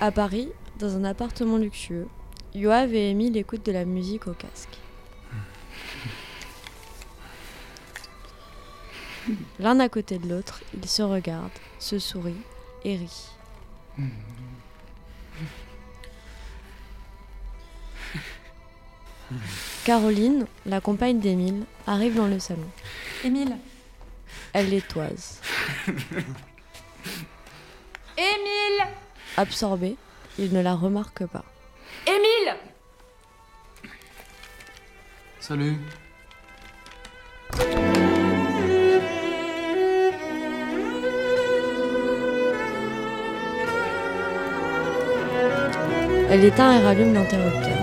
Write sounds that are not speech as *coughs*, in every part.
À Paris, dans un appartement luxueux, Yoav et Émile écoutent de la musique au casque. L'un à côté de l'autre, ils se regardent, se sourient et rient. Caroline, la compagne d'Émile, arrive dans le salon. Émile Elle les toise. Absorbé, il ne la remarque pas. Émile Salut. Elle éteint et rallume l'interrupteur.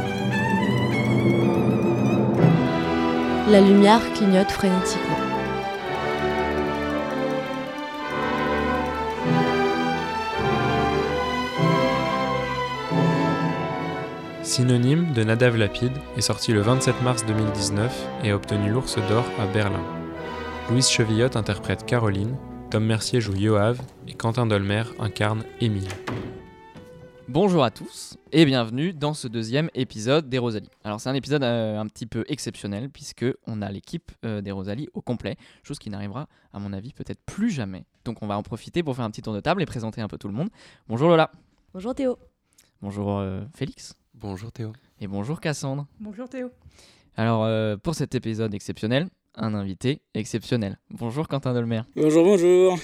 La lumière clignote frénétiquement. Synonyme de Nadav Lapide est sorti le 27 mars 2019 et a obtenu l'Ours d'Or à Berlin. Louise Chevillotte interprète Caroline, Tom Mercier joue Yoav et Quentin Dolmer incarne Émile. Bonjour à tous et bienvenue dans ce deuxième épisode des Rosalie. Alors c'est un épisode euh, un petit peu exceptionnel puisque on a l'équipe euh, des Rosalie au complet, chose qui n'arrivera à mon avis peut-être plus jamais. Donc on va en profiter pour faire un petit tour de table et présenter un peu tout le monde. Bonjour Lola. Bonjour Théo. Bonjour euh, Félix. Bonjour Théo. Et bonjour Cassandre. Bonjour Théo. Alors euh, pour cet épisode exceptionnel, un invité exceptionnel. Bonjour Quentin Dolmer. Bonjour, bonjour.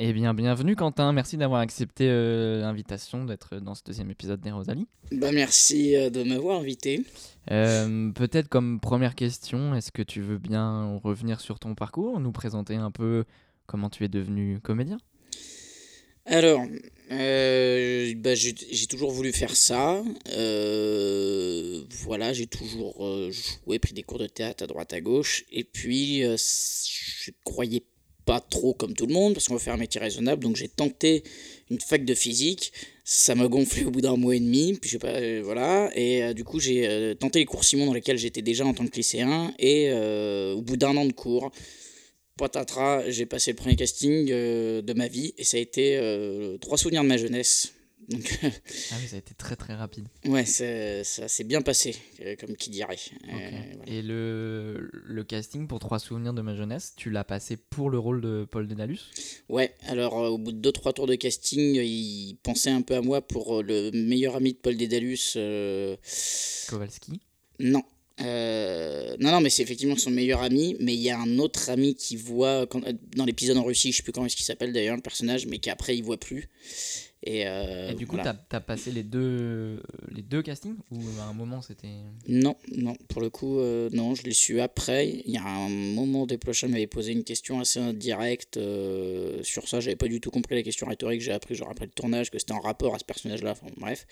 Eh bien bienvenue Quentin, merci d'avoir accepté euh, l'invitation d'être dans ce deuxième épisode des Rosalie. Bah, merci euh, de m'avoir invité. Euh, Peut-être comme première question, est-ce que tu veux bien revenir sur ton parcours, nous présenter un peu comment tu es devenu comédien? Alors, euh, bah, j'ai toujours voulu faire ça. Euh, voilà, j'ai toujours euh, joué, pris des cours de théâtre à droite à gauche. Et puis, je croyais pas trop comme tout le monde, parce qu'on va faire un métier raisonnable. Donc, j'ai tenté une fac de physique. Ça m'a gonflé au bout d'un mois et demi. Puis, je sais voilà. Et du coup, j'ai tenté les cours Simon dans lesquels j'étais déjà en tant que lycéen. Et au bout d'un an de cours, patatras, j'ai passé le premier casting euh, de ma vie. Et ça a été euh, trois souvenirs de ma jeunesse. Donc, *laughs* Ah oui, ça a été très très rapide. ouais, ça, ça s'est bien passé, euh, comme qui dirait. Euh, voilà. Et le, le casting pour Trois souvenirs de ma jeunesse, tu l'as passé pour le rôle de Paul Dédalus Ouais, alors au bout de 2-3 tours de casting, il pensait un peu à moi pour le meilleur ami de Paul Dédalus. Kowalski? Non. Euh, non, non, mais c'est effectivement son meilleur ami. Mais il y a un autre ami qui voit quand- euh, dans l'épisode en Russie, je sais plus comment est-ce qu'il s'appelle d'ailleurs, le personnage, mais qui après il voit plus. Et, euh, Et du coup, voilà. t'as as passé les deux, les deux castings Ou à un moment c'était. Non, non, pour le coup, euh, non, je l'ai su après. Il y a un moment, Desplechin m'avait posé une question assez indirecte sur ça. J'avais pas du tout compris la question rhétorique. J'ai appris, genre après le tournage, que c'était en rapport à ce personnage-là. Enfin, bref.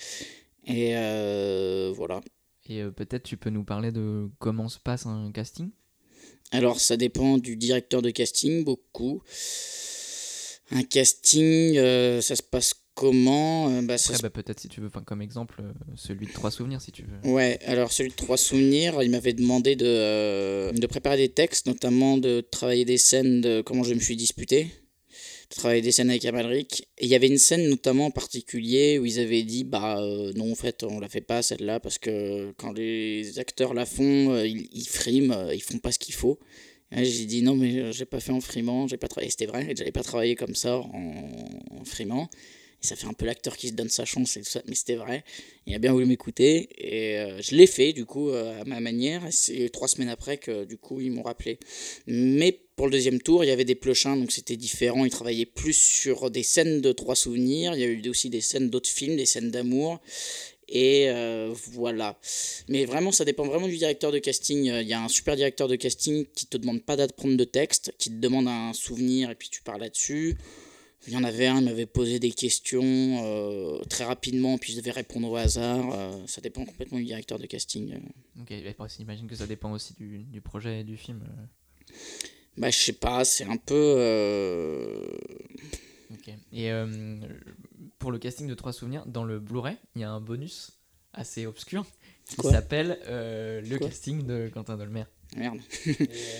Et euh, voilà. Et euh, peut-être tu peux nous parler de comment se passe un casting? Alors, ça dépend du directeur de casting, beaucoup. Un casting, euh, ça se passe comment? Euh, bah, bah, peut-être si tu veux, comme exemple, euh, celui de Trois souvenirs si tu veux. Ouais, alors celui de Trois Souvenirs, il m'avait demandé de, euh, de préparer des textes, notamment de travailler des scènes de comment je me suis disputé, de travailler des scènes avec Amalric. Et il y avait une scène notamment en particulier où ils avaient dit bah euh, non, en fait, on la fait pas celle-là parce que quand les acteurs la font, euh, ils, friment, euh, ils font pas ce qu'il faut. J'ai dit non, mais j'ai pas fait en frimant, j'ai pas travaillé. C'était vrai, j'avais pas travaillé comme ça en, en frimant. Ça fait un peu l'acteur qui se donne sa chance et tout ça, mais c'était vrai. Il a bien voulu m'écouter et euh, je l'ai fait du coup euh, à ma manière. C'est trois semaines après que du coup ils m'ont rappelé. Mais pour le deuxième tour, il y avait des plochins donc c'était différent. Ils travaillaient plus sur des scènes de trois souvenirs. Il y a eu aussi des scènes d'autres films, des scènes d'amour. Et euh, voilà. Mais vraiment, ça dépend vraiment du directeur de casting. Il y a un super directeur de casting qui te demande pas d'apprendre de texte, qui te demande un souvenir et puis tu parles là-dessus. Il y en avait un, il m'avait posé des questions euh, très rapidement, puis je devais répondre au hasard. euh, ça dépend complètement du directeur de casting. euh. Ok, j'imagine que ça dépend aussi du, du projet et du film. Bah, je sais pas, c'est un peu. euh, Ok. Et pour le casting de Trois souvenirs, dans le Blu-ray, il y a un bonus assez obscur qui s'appelle le Quoi? casting de Quentin Dolmer. Merde.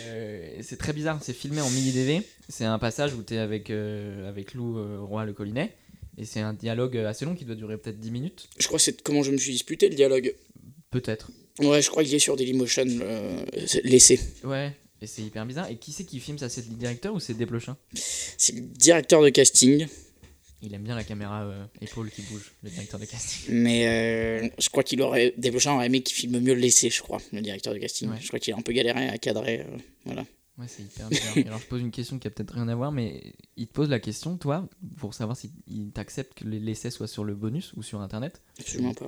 Euh, c'est très bizarre, c'est filmé en mini DV. C'est un passage où tu es avec, euh, avec Lou euh, Roi le Collinet. Et c'est un dialogue assez long qui doit durer peut-être 10 minutes Je crois que c'est comment je me suis disputé le dialogue. Peut-être. Ouais, je crois qu'il est sur Dailymotion, euh, l'essai. Ouais, et c'est hyper bizarre. Et qui c'est qui filme ça? C'est le directeur ou c'est Desplechin C'est le directeur de casting. Il aime bien la caméra euh, épaule qui bouge, le directeur de casting. Mais euh, je crois qu'il aurait. Desplechin aurait aimé qu'il filme mieux l'essai, je crois, le directeur de casting. Ouais. Je crois qu'il a un peu galéré à cadrer. euh, voilà. Ouais, c'est hyper bizarre. Alors je pose une question qui a peut-être rien à voir, mais il te pose la question, toi, pour savoir si il t'accepte que l'essai soit sur le bonus ou sur internet Absolument pas.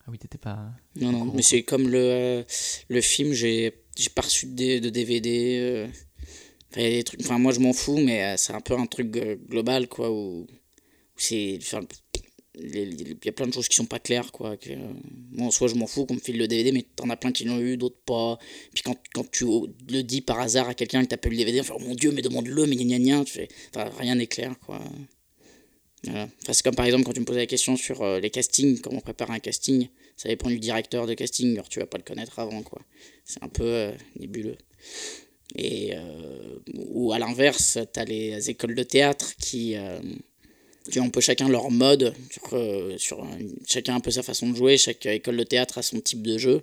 Ah oui, t'étais pas. Non, non, mais c'est comme le, euh, le film, j'ai pas reçu de, de DVD. enfin, des trucs, enfin, moi je m'en fous, mais c'est un peu un truc global, quoi, où c'est. enfin, Il y a plein de choses qui sont pas claires, quoi. Que, euh, moi, en soi, je m'en fous qu'on me file le DVD, mais t'en as plein qui l'ont eu, d'autres pas. Puis quand, quand tu le dis par hasard à quelqu'un que t'as pas eu le DVD, on fait oh mon dieu, mais demande-le, mais gna gna tu fais. Enfin, rien n'est clair, quoi. Enfin, c'est comme par exemple quand tu me posais la question sur euh, les castings, comment préparer un casting, ça dépend du directeur de casting, alors tu vas pas le connaître avant, quoi. C'est un peu euh, nébuleux. Et, euh, ou à l'inverse, tu as les écoles de théâtre qui, qui ont un peu chacun leur mode, sur, euh, sur chacun un peu sa façon de jouer, chaque école de théâtre a son type de jeu.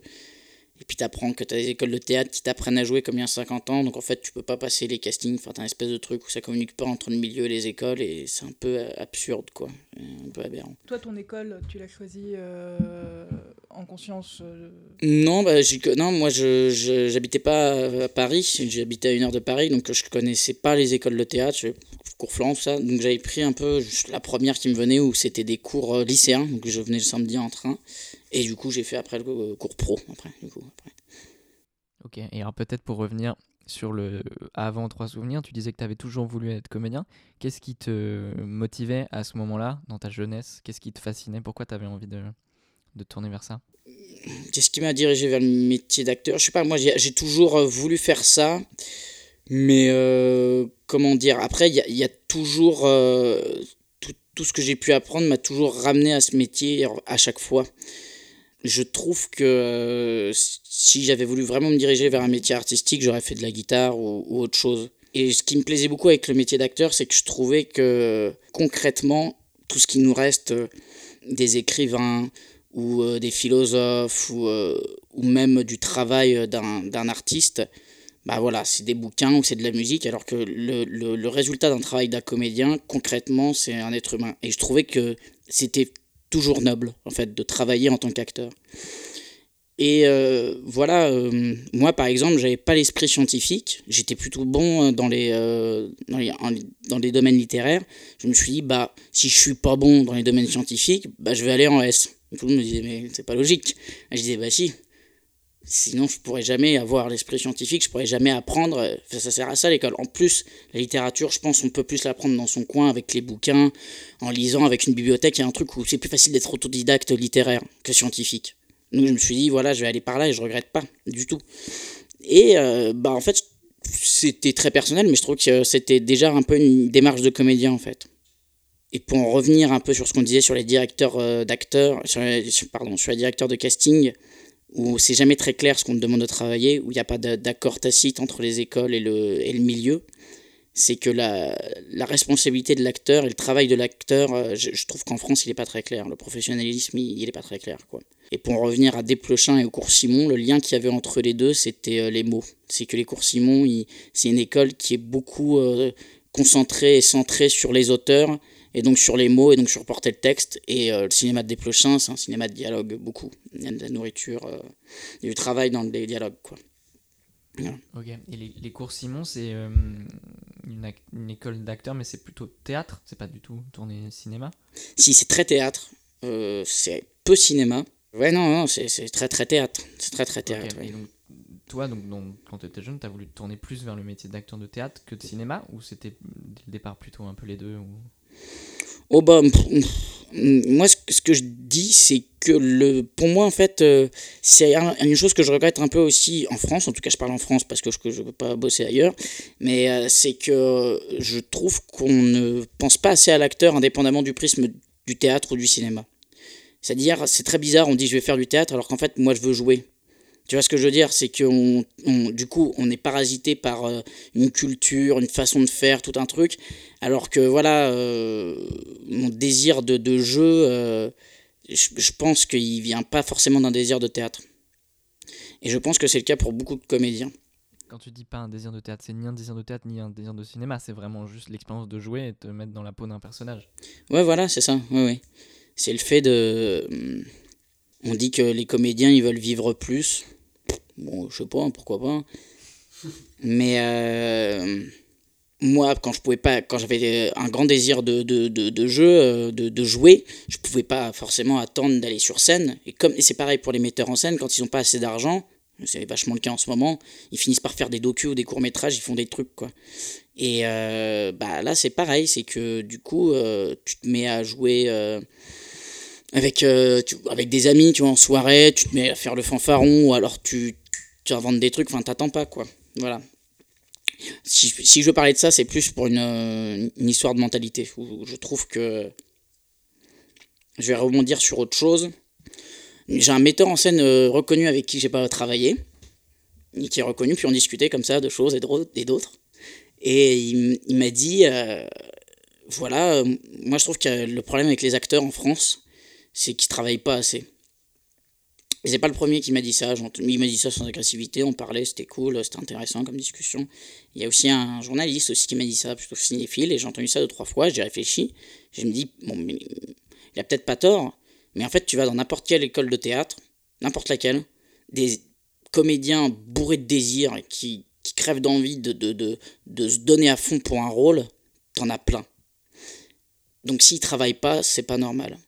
Et puis t'apprends que t'as des écoles de théâtre qui t'apprennent à jouer comme il y a 50 ans, donc en fait tu peux pas passer les castings, enfin t'as un espèce de truc où ça communique pas entre le milieu et les écoles, et c'est un peu euh, absurde quoi, un peu aberrant. Toi, ton école, tu l'as choisie euh, en conscience euh, Non, bah, non moi je je- j'habitais pas à Paris, j'habitais à une heure de Paris, donc je connaissais pas les écoles de théâtre, je- cours Florent, tout ça, donc j'avais pris un peu juste la première qui me venait où c'était des cours euh, lycéens, donc je venais le samedi en train, et du coup j'ai fait après le euh, cours pro, après, du coup, après. Ok, et alors peut-être pour revenir sur le avant trois souvenirs, tu disais que tu avais toujours voulu être comédien. Qu'est-ce qui te motivait à ce moment-là, dans ta jeunesse? Qu'est-ce qui te fascinait? Pourquoi tu avais envie de, de tourner vers ça? Qu'est-ce qui m'a dirigé vers le métier d'acteur? Je sais pas, moi j'ai j'ai toujours euh, voulu faire ça, mais euh, comment dire Après, il y a, toujours. euh, tout, tout ce que j'ai pu apprendre m'a toujours ramené à ce métier à chaque fois. Je trouve que euh, si j'avais voulu vraiment me diriger vers un métier artistique, j'aurais fait de la guitare ou, autre chose. Et ce qui me plaisait beaucoup avec le métier d'acteur, c'est que je trouvais que concrètement, tout ce qui nous reste, des écrivains, ou des philosophes ou, ou même du travail d'un artiste, bah voilà, c'est des bouquins ou c'est de la musique, alors que le, le, résultat d'un travail d'un comédien, concrètement, c'est un être humain. Et je trouvais que c'était toujours noble, en fait, de travailler en tant qu'acteur. Et euh, voilà, euh, moi par exemple, j'avais pas l'esprit scientifique, j'étais plutôt bon dans les, euh, dans, les, dans les domaines littéraires. Je me suis dit, bah, si je suis pas bon dans les domaines scientifiques, bah, je vais aller en S. Tout le monde me disait, mais c'est pas logique. Et je disais, bah si, sinon je pourrais jamais avoir l'esprit scientifique, je pourrais jamais apprendre. Enfin, ça sert à ça l'école. En plus, la littérature, je pense, on peut plus l'apprendre dans son coin avec les bouquins, en lisant avec une bibliothèque. Il y a un truc où c'est plus facile d'être autodidacte littéraire que scientifique. Donc je me suis dit, voilà, je vais aller par là et je regrette pas du tout. Et euh, bah en fait, c'était très personnel, mais je trouve que c'était déjà un peu une démarche de comédien en fait. Et pour en revenir un peu sur ce qu'on disait sur les directeurs euh, d'acteurs, pardon, sur les directeurs de casting, où c'est jamais très clair ce qu'on te demande de travailler, où il n'y a pas d'accord tacite entre les écoles et le, et le milieu, c'est que la, la responsabilité de l'acteur et le travail de l'acteur, euh, je, trouve qu'en France, il n'est pas très clair. Le professionnalisme, il n'est pas très clair. Quoi. Et pour en revenir à Desplechin et au cours Simon, le lien qu'il y avait entre les deux, c'était euh, les mots. C'est que les cours Simon, c'est une école qui est beaucoup euh, concentrée et centrée sur les auteurs, et donc sur les mots, et donc sur porter le texte. Et euh, le cinéma de Desplechin, c'est un cinéma de dialogue, beaucoup. Il y a de la nourriture, euh, il y a du travail dans les dialogues. Quoi. Ok, et les, les cours Simon, c'est euh, une, école d'acteurs, mais c'est plutôt théâtre, c'est pas du tout tourné cinéma? Si, c'est très théâtre, c'est peu cinéma. Ouais, non, non, c'est très très théâtre. C'est très très théâtre. ouais. Et donc, toi, donc, donc, quand tu étais jeune, tu as voulu te tourner plus vers le métier d'acteur de théâtre que de cinéma, ou c'était dès le départ plutôt un peu les deux ou... Oh bah, pff, moi ce que, je dis c'est que le, pour moi en fait euh, c'est un- une chose que je regrette un peu aussi en France, en tout cas je parle en France parce que je ne peux pas bosser ailleurs, mais euh, c'est que je trouve qu'on ne pense pas assez à l'acteur indépendamment du prisme du théâtre ou du cinéma. C'est-à-dire c'est très bizarre, on dit je vais faire du théâtre alors qu'en fait moi je veux jouer. Tu vois ce que je veux dire? C'est que du coup, on est parasité par euh, une culture, une façon de faire, tout un truc. Alors que voilà, euh, mon désir de, de jeu, euh, je, je pense qu'il vient pas forcément d'un désir de théâtre. Et je pense que c'est le cas pour beaucoup de comédiens. Quand tu dis pas un désir de théâtre, c'est ni un désir de théâtre ni un désir de cinéma, c'est vraiment juste l'expérience de jouer et te mettre dans la peau d'un personnage. Ouais, voilà, c'est ça. Ouais, ouais. C'est le fait de. hum, On dit que les comédiens, ils veulent vivre plus. Bon, je sais pas, pourquoi pas. Mais euh, moi, quand je pouvais pas, quand j'avais un grand désir de, de, de, de jeu, euh, de, de jouer, je pouvais pas forcément attendre d'aller sur scène. Et comme c'est pareil pour les metteurs en scène, quand ils ont pas assez d'argent, c'est vachement le cas en ce moment, ils finissent par faire des docus ou des courts métrages, ils font des trucs quoi. Et euh, bah là c'est pareil, c'est que du coup tu te mets à jouer avec, avec des amis, tu vois, en soirée, tu te mets à faire le fanfaron ou alors tu, tu inventes des trucs, enfin t'attends pas quoi. Voilà. Si, je veux parler de ça, c'est plus pour une, euh, histoire de mentalité je trouve que je vais rebondir sur autre chose. J'ai un metteur en scène euh, reconnu avec qui j'ai pas travaillé, qui est reconnu, puis on discutait comme ça de choses et d'au- et d'autres. Et il, m'a dit, euh, voilà, moi je trouve que le problème avec les acteurs en France, c'est qu'ils travaillent pas assez. Et c'est pas le premier qui m'a dit ça, il m'a dit ça sans agressivité, on parlait, c'était cool, c'était intéressant comme discussion. Il y a aussi un journaliste aussi qui m'a dit ça, plutôt cinéphile, et j'ai entendu ça deux, trois fois, j'ai réfléchi, je me dis, bon, mais il a peut-être pas tort, mais en fait tu vas dans n'importe quelle école de théâtre, n'importe laquelle, des comédiens bourrés de désir qui, qui crèvent d'envie de, de, de, de se donner à fond pour un rôle, t'en as plein. Donc s'ils travaillent pas, c'est pas normal.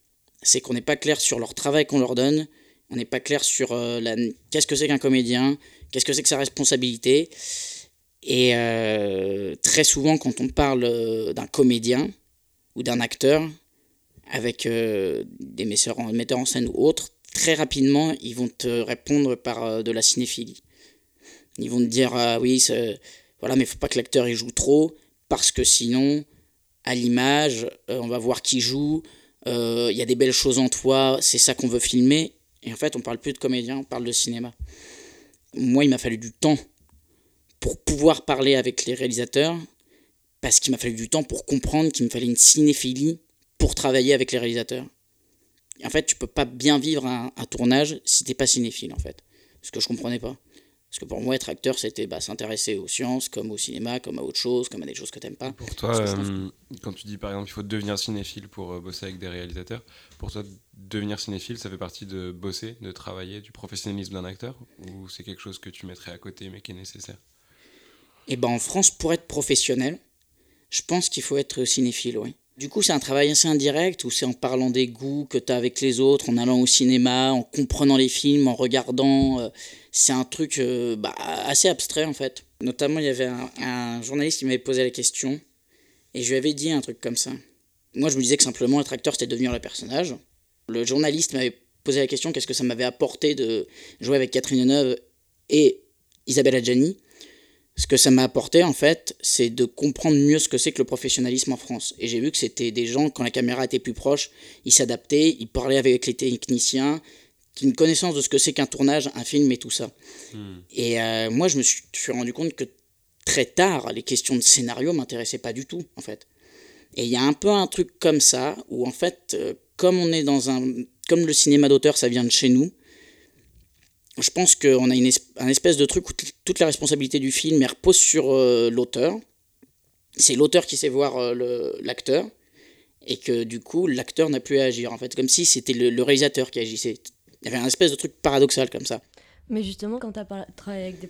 C'est qu'on n'est pas clair sur leur travail qu'on leur donne, on n'est pas clair sur euh, la... qu'est-ce que c'est qu'un comédien, qu'est-ce que c'est que sa responsabilité. Et euh, très souvent, quand on parle euh, d'un comédien ou d'un acteur avec euh, des metteurs en, scène ou autres, très rapidement, ils vont te répondre par de la cinéphilie. Ils vont te dire ah oui, voilà, mais faut pas que l'acteur il joue trop parce que sinon, à l'image, on va voir qui joue. Il y a des belles choses en toi, c'est ça qu'on veut filmer. Et en fait, on parle plus de comédien, on parle de cinéma. Moi, il m'a fallu du temps pour pouvoir parler avec les réalisateurs, parce qu'il m'a fallu du temps pour comprendre qu'il me fallait une cinéphilie pour travailler avec les réalisateurs. Et en fait, tu peux pas bien vivre un, un tournage si t'es pas cinéphile, en fait. Ce que je comprenais pas. Parce que pour moi, être acteur, c'était bah, s'intéresser aux sciences, comme au cinéma, comme à autre chose, comme à des choses que t'aimes pas. Pour toi, euh, quand tu dis par exemple qu'il faut devenir cinéphile pour euh, bosser avec des réalisateurs, pour toi, devenir cinéphile, ça fait partie de bosser, de travailler, du professionnalisme d'un acteur? Ou c'est quelque chose que tu mettrais à côté mais qui est nécessaire? Et ben en France, pour être professionnel, je pense qu'il faut être cinéphile, oui. Du coup, c'est un travail assez indirect où c'est en parlant des goûts que tu as avec les autres, en allant au cinéma, en comprenant les films, en regardant. euh, c'est un truc euh, bah, assez abstrait en fait. Notamment, il y avait un, journaliste qui m'avait posé la question et je lui avais dit un truc comme ça. Moi, je me disais que simplement être acteur, c'était devenir le personnage. Le journaliste m'avait posé la question qu'est-ce que ça m'avait apporté de jouer avec Catherine Deneuve et Isabelle Adjani ce que ça m'a apporté en fait, c'est de comprendre mieux ce que c'est que le professionnalisme en France. Et j'ai vu que c'était des gens, quand la caméra était plus proche, ils s'adaptaient, ils parlaient avec les techniciens, une connaissance de ce que c'est qu'un tournage, un film et tout ça. Et euh, moi, je me suis, je suis rendu compte que très tard, les questions de scénario m'intéressaient pas du tout, en fait. Et il y a un peu un truc comme ça, où en fait, euh, comme on est dans un... Comme le cinéma d'auteur, ça vient de chez nous, je pense qu'on a une un espèce de truc où toute la responsabilité du film repose sur euh, l'auteur. C'est l'auteur qui sait voir euh, l'acteur. Et que du coup, l'acteur n'a plus à agir. En fait, comme si c'était le, réalisateur qui agissait. Il y avait un espèce de truc paradoxal comme ça. Mais justement, quand tu as travaillé avec des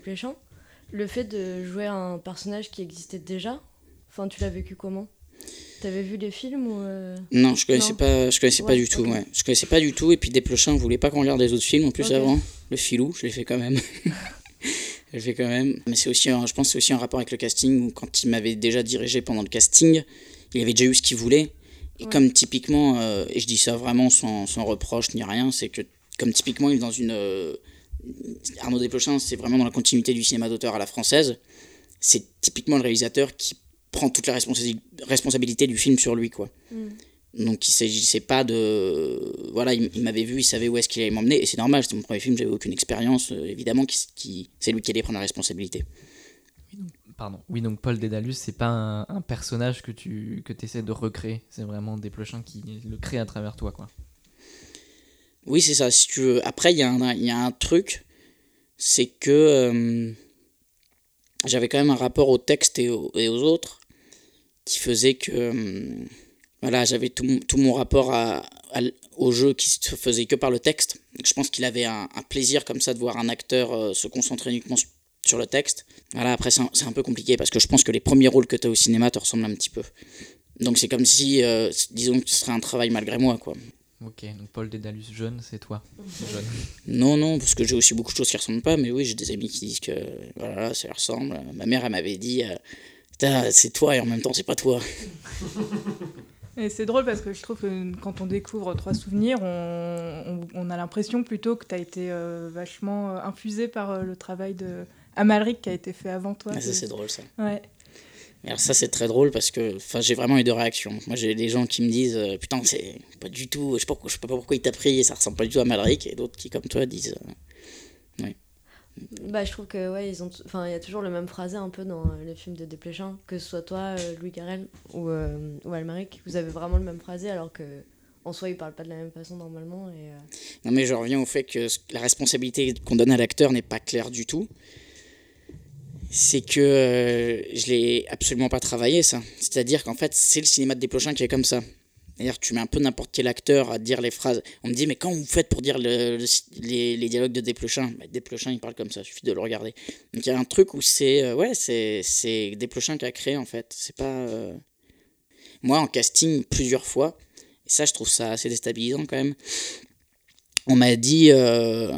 le fait de jouer un personnage qui existait déjà, tu l'as vécu comment? T'avais vu les films ou euh, Non, je connaissais Non. pas, je connaissais pas du tout. Ouais. Je connaissais pas du tout. Et puis Desplechin ne voulait pas qu'on regarde les autres films en plus avant. Le filou, je l'ai fait quand même. *laughs* je l'ai fait quand même. Mais c'est aussi, un- je pense, que c'est aussi un rapport avec le casting où quand il m'avait déjà dirigé pendant le casting, il avait déjà eu ce qu'il voulait. Et Ouais. comme typiquement, euh, et je dis ça vraiment sans, sans reproche ni rien, c'est que comme typiquement il est dans une euh, Arnaud Desplechin, c'est vraiment dans la continuité du cinéma d'auteur à la française. C'est typiquement le réalisateur qui prend toute la responsa- responsabilité du film sur lui, quoi. hmm. Donc il s'agissait pas de... Voilà, il, il m'avait vu, il savait où est-ce qu'il allait m'emmener, et c'est normal, c'était mon premier film, j'avais aucune expérience, euh, évidemment, qui, qui- c'est lui qui allait prendre la responsabilité. Pardon. Oui, donc Paul Dédalus, c'est pas un, un personnage que tu que essaies de recréer. C'est vraiment Desplechin qui le crée à travers toi, quoi. Oui, c'est ça, si tu veux. Après, il y, a un- il y a un truc, c'est que euh, j'avais quand même un rapport au texte et, au- et aux autres qui faisait que euh, voilà, j'avais tout, mon- tout mon rapport à, au jeu qui se faisait que par le texte. Donc, je pense qu'il avait un, un plaisir comme ça de voir un acteur euh, se concentrer uniquement su- sur le texte. Voilà, après, c'est un, c'est un peu compliqué parce que je pense que les premiers rôles que tu as au cinéma te ressemblent un petit peu. Donc, c'est comme si, euh, disons que ce serait un travail malgré moi, quoi. Ok, donc Paul Dédalus jeune, c'est toi. *laughs* Jeune. Non, non, parce que j'ai aussi beaucoup de choses qui ressemblent pas, mais oui, j'ai des amis qui disent que voilà, ça ressemble. Ma mère, elle m'avait dit, euh, Putain, c'est toi et en même temps, c'est pas toi. *laughs* Et c'est drôle parce que je trouve que quand on découvre Trois Souvenirs, on, on- on a l'impression plutôt que tu as été euh, vachement euh, infusé par euh, le travail de Amalric qui a été fait avant toi. Ah, ça, c'est drôle, ça. Ouais. Et alors, ça, c'est très drôle parce que j'ai vraiment eu deux réactions. Moi, j'ai des gens qui me disent, euh, Putain, c'est pas du tout, je sais pas, je sais pas pourquoi il t'a pris, ça ressemble pas du tout à Malric, et d'autres qui, comme toi, disent, euh, Bah, je trouve que ouais, ils ont, enfin, il y a toujours le même phrasé un peu dans euh, les films de Desplechin, que ce soit toi, euh, Louis Garrel ou, euh, ou Almaric, vous avez vraiment le même phrasé alors que en soi ils parlent pas de la même façon normalement et euh, Non, mais je reviens au fait que la responsabilité qu'on donne à l'acteur n'est pas claire du tout. C'est que euh, je l'ai absolument pas travaillé, ça. C'est-à-dire qu'en fait, c'est le cinéma de Desplechin qui est comme ça. C'est-à-dire tu mets un peu n'importe quel acteur à dire les phrases. On me dit, mais quand vous faites pour dire le- le- les, dialogues de Desplechin bah, Desplechin, il parle comme ça, il suffit de le regarder. Donc il y a un truc où c'est. euh, ouais, c'est c'est Desplechin qui a créé, en fait. C'est pas. euh, Moi, en casting, plusieurs fois, et ça, je trouve ça assez déstabilisant quand même on m'a dit euh,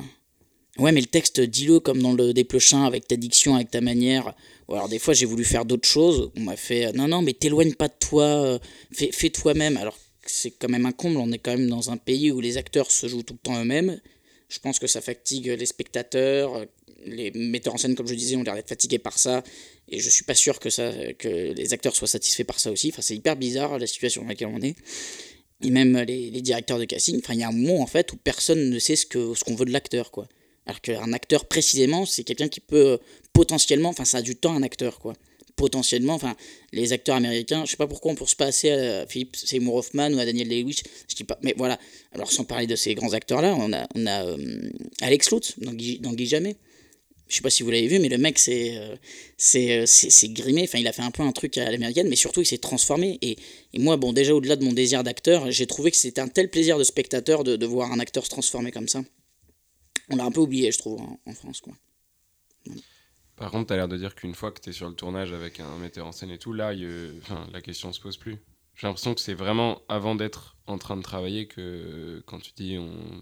ouais mais le texte dis-le comme dans le déplechin avec ta diction avec ta manière alors des fois j'ai voulu faire d'autres choses on m'a fait euh, non non mais t'éloigne pas de toi fais, fais toi-même alors c'est quand même un comble. On est quand même dans un pays où les acteurs se jouent tout le temps eux-mêmes. Je pense que ça fatigue les spectateurs. Les metteurs en scène comme je disais ont l'air d'être fatigués par ça. Et je suis pas sûr que ça que les acteurs soient satisfaits par ça aussi. Enfin c'est hyper bizarre la situation dans laquelle on est. Et même les, les directeurs de casting, enfin il y a un moment en fait où personne ne sait ce que ce qu'on veut de l'acteur quoi. Alors qu'un acteur précisément, c'est quelqu'un qui peut euh, potentiellement, enfin ça a du temps un acteur quoi. Potentiellement, enfin les acteurs américains, je sais pas pourquoi on pense pas assez à Philippe Seymour Hoffman ou à Daniel Day-Lewis, je dis pas, mais voilà. Alors sans parler de ces grands acteurs là, on a on a euh, Alex Lutz dans Guy, dans Guy Jamais. Je sais pas si vous l'avez vu, mais le mec euh, euh, c'est c'est grimé. Enfin, il a fait un peu un truc à l'américaine, mais surtout il s'est transformé. Et, et moi, bon, déjà au-delà de mon désir d'acteur, j'ai trouvé que c'était un tel plaisir de spectateur de, de voir un acteur se transformer comme ça. On l'a un peu oublié, je trouve, en, en France, quoi. Par contre, tu as l'air de dire qu'une fois que tu es sur le tournage avec un metteur en scène et tout, là, enfin, la question se pose plus. J'ai l'impression que c'est vraiment avant d'être en train de travailler que quand tu dis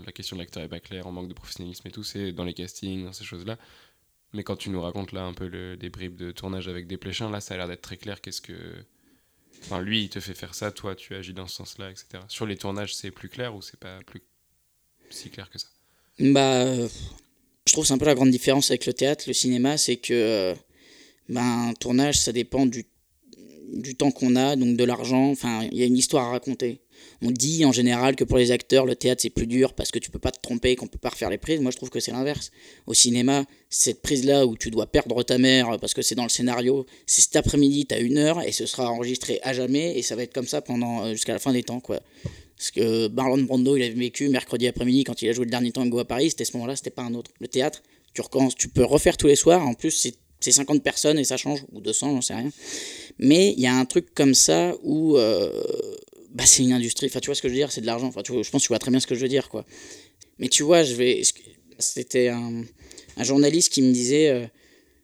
la question de l'acteur est pas claire, on manque de professionnalisme et tout, c'est dans les castings, dans ces choses-là. Mais quand tu nous racontes là un peu le, des bribes de tournage avec des pléchins, là ça a l'air d'être très clair. Qu'est-ce que. Enfin, lui il te fait faire ça, toi tu agis dans ce sens-là, etc. Sur les tournages, c'est plus clair ou c'est pas plus si clair que ça? Bah, je trouve c'est un peu la grande différence avec le théâtre, le cinéma, c'est que euh, ben, un tournage, ça dépend du, temps qu'on a, donc de l'argent. Enfin, il y a une histoire à raconter. On dit en général que pour les acteurs, le théâtre c'est plus dur parce que tu peux pas te tromper, qu'on peut pas refaire les prises. Moi, je trouve que c'est l'inverse. Au cinéma, cette prise-là où tu dois perdre ta mère parce que c'est dans le scénario, c'est cet après-midi, tu as une heure et ce sera enregistré à jamais et ça va être comme ça pendant euh, jusqu'à la fin des temps, quoi. Parce que Marlon Brando, il avait vécu mercredi après-midi quand il a joué le dernier tango à Paris, c'était ce moment-là, c'était pas un autre. Le théâtre, tu recommences, tu peux refaire tous les soirs, en plus c'est c'est 50 personnes et ça change, ou 200, j'en sais rien. Mais il y a un truc comme ça où euh, bah, c'est une industrie, enfin tu vois ce que je veux dire, c'est de l'argent, enfin tu je pense que tu vois très bien ce que je veux dire, quoi. Mais tu vois, je vais. C'était un, un journaliste qui me disait euh,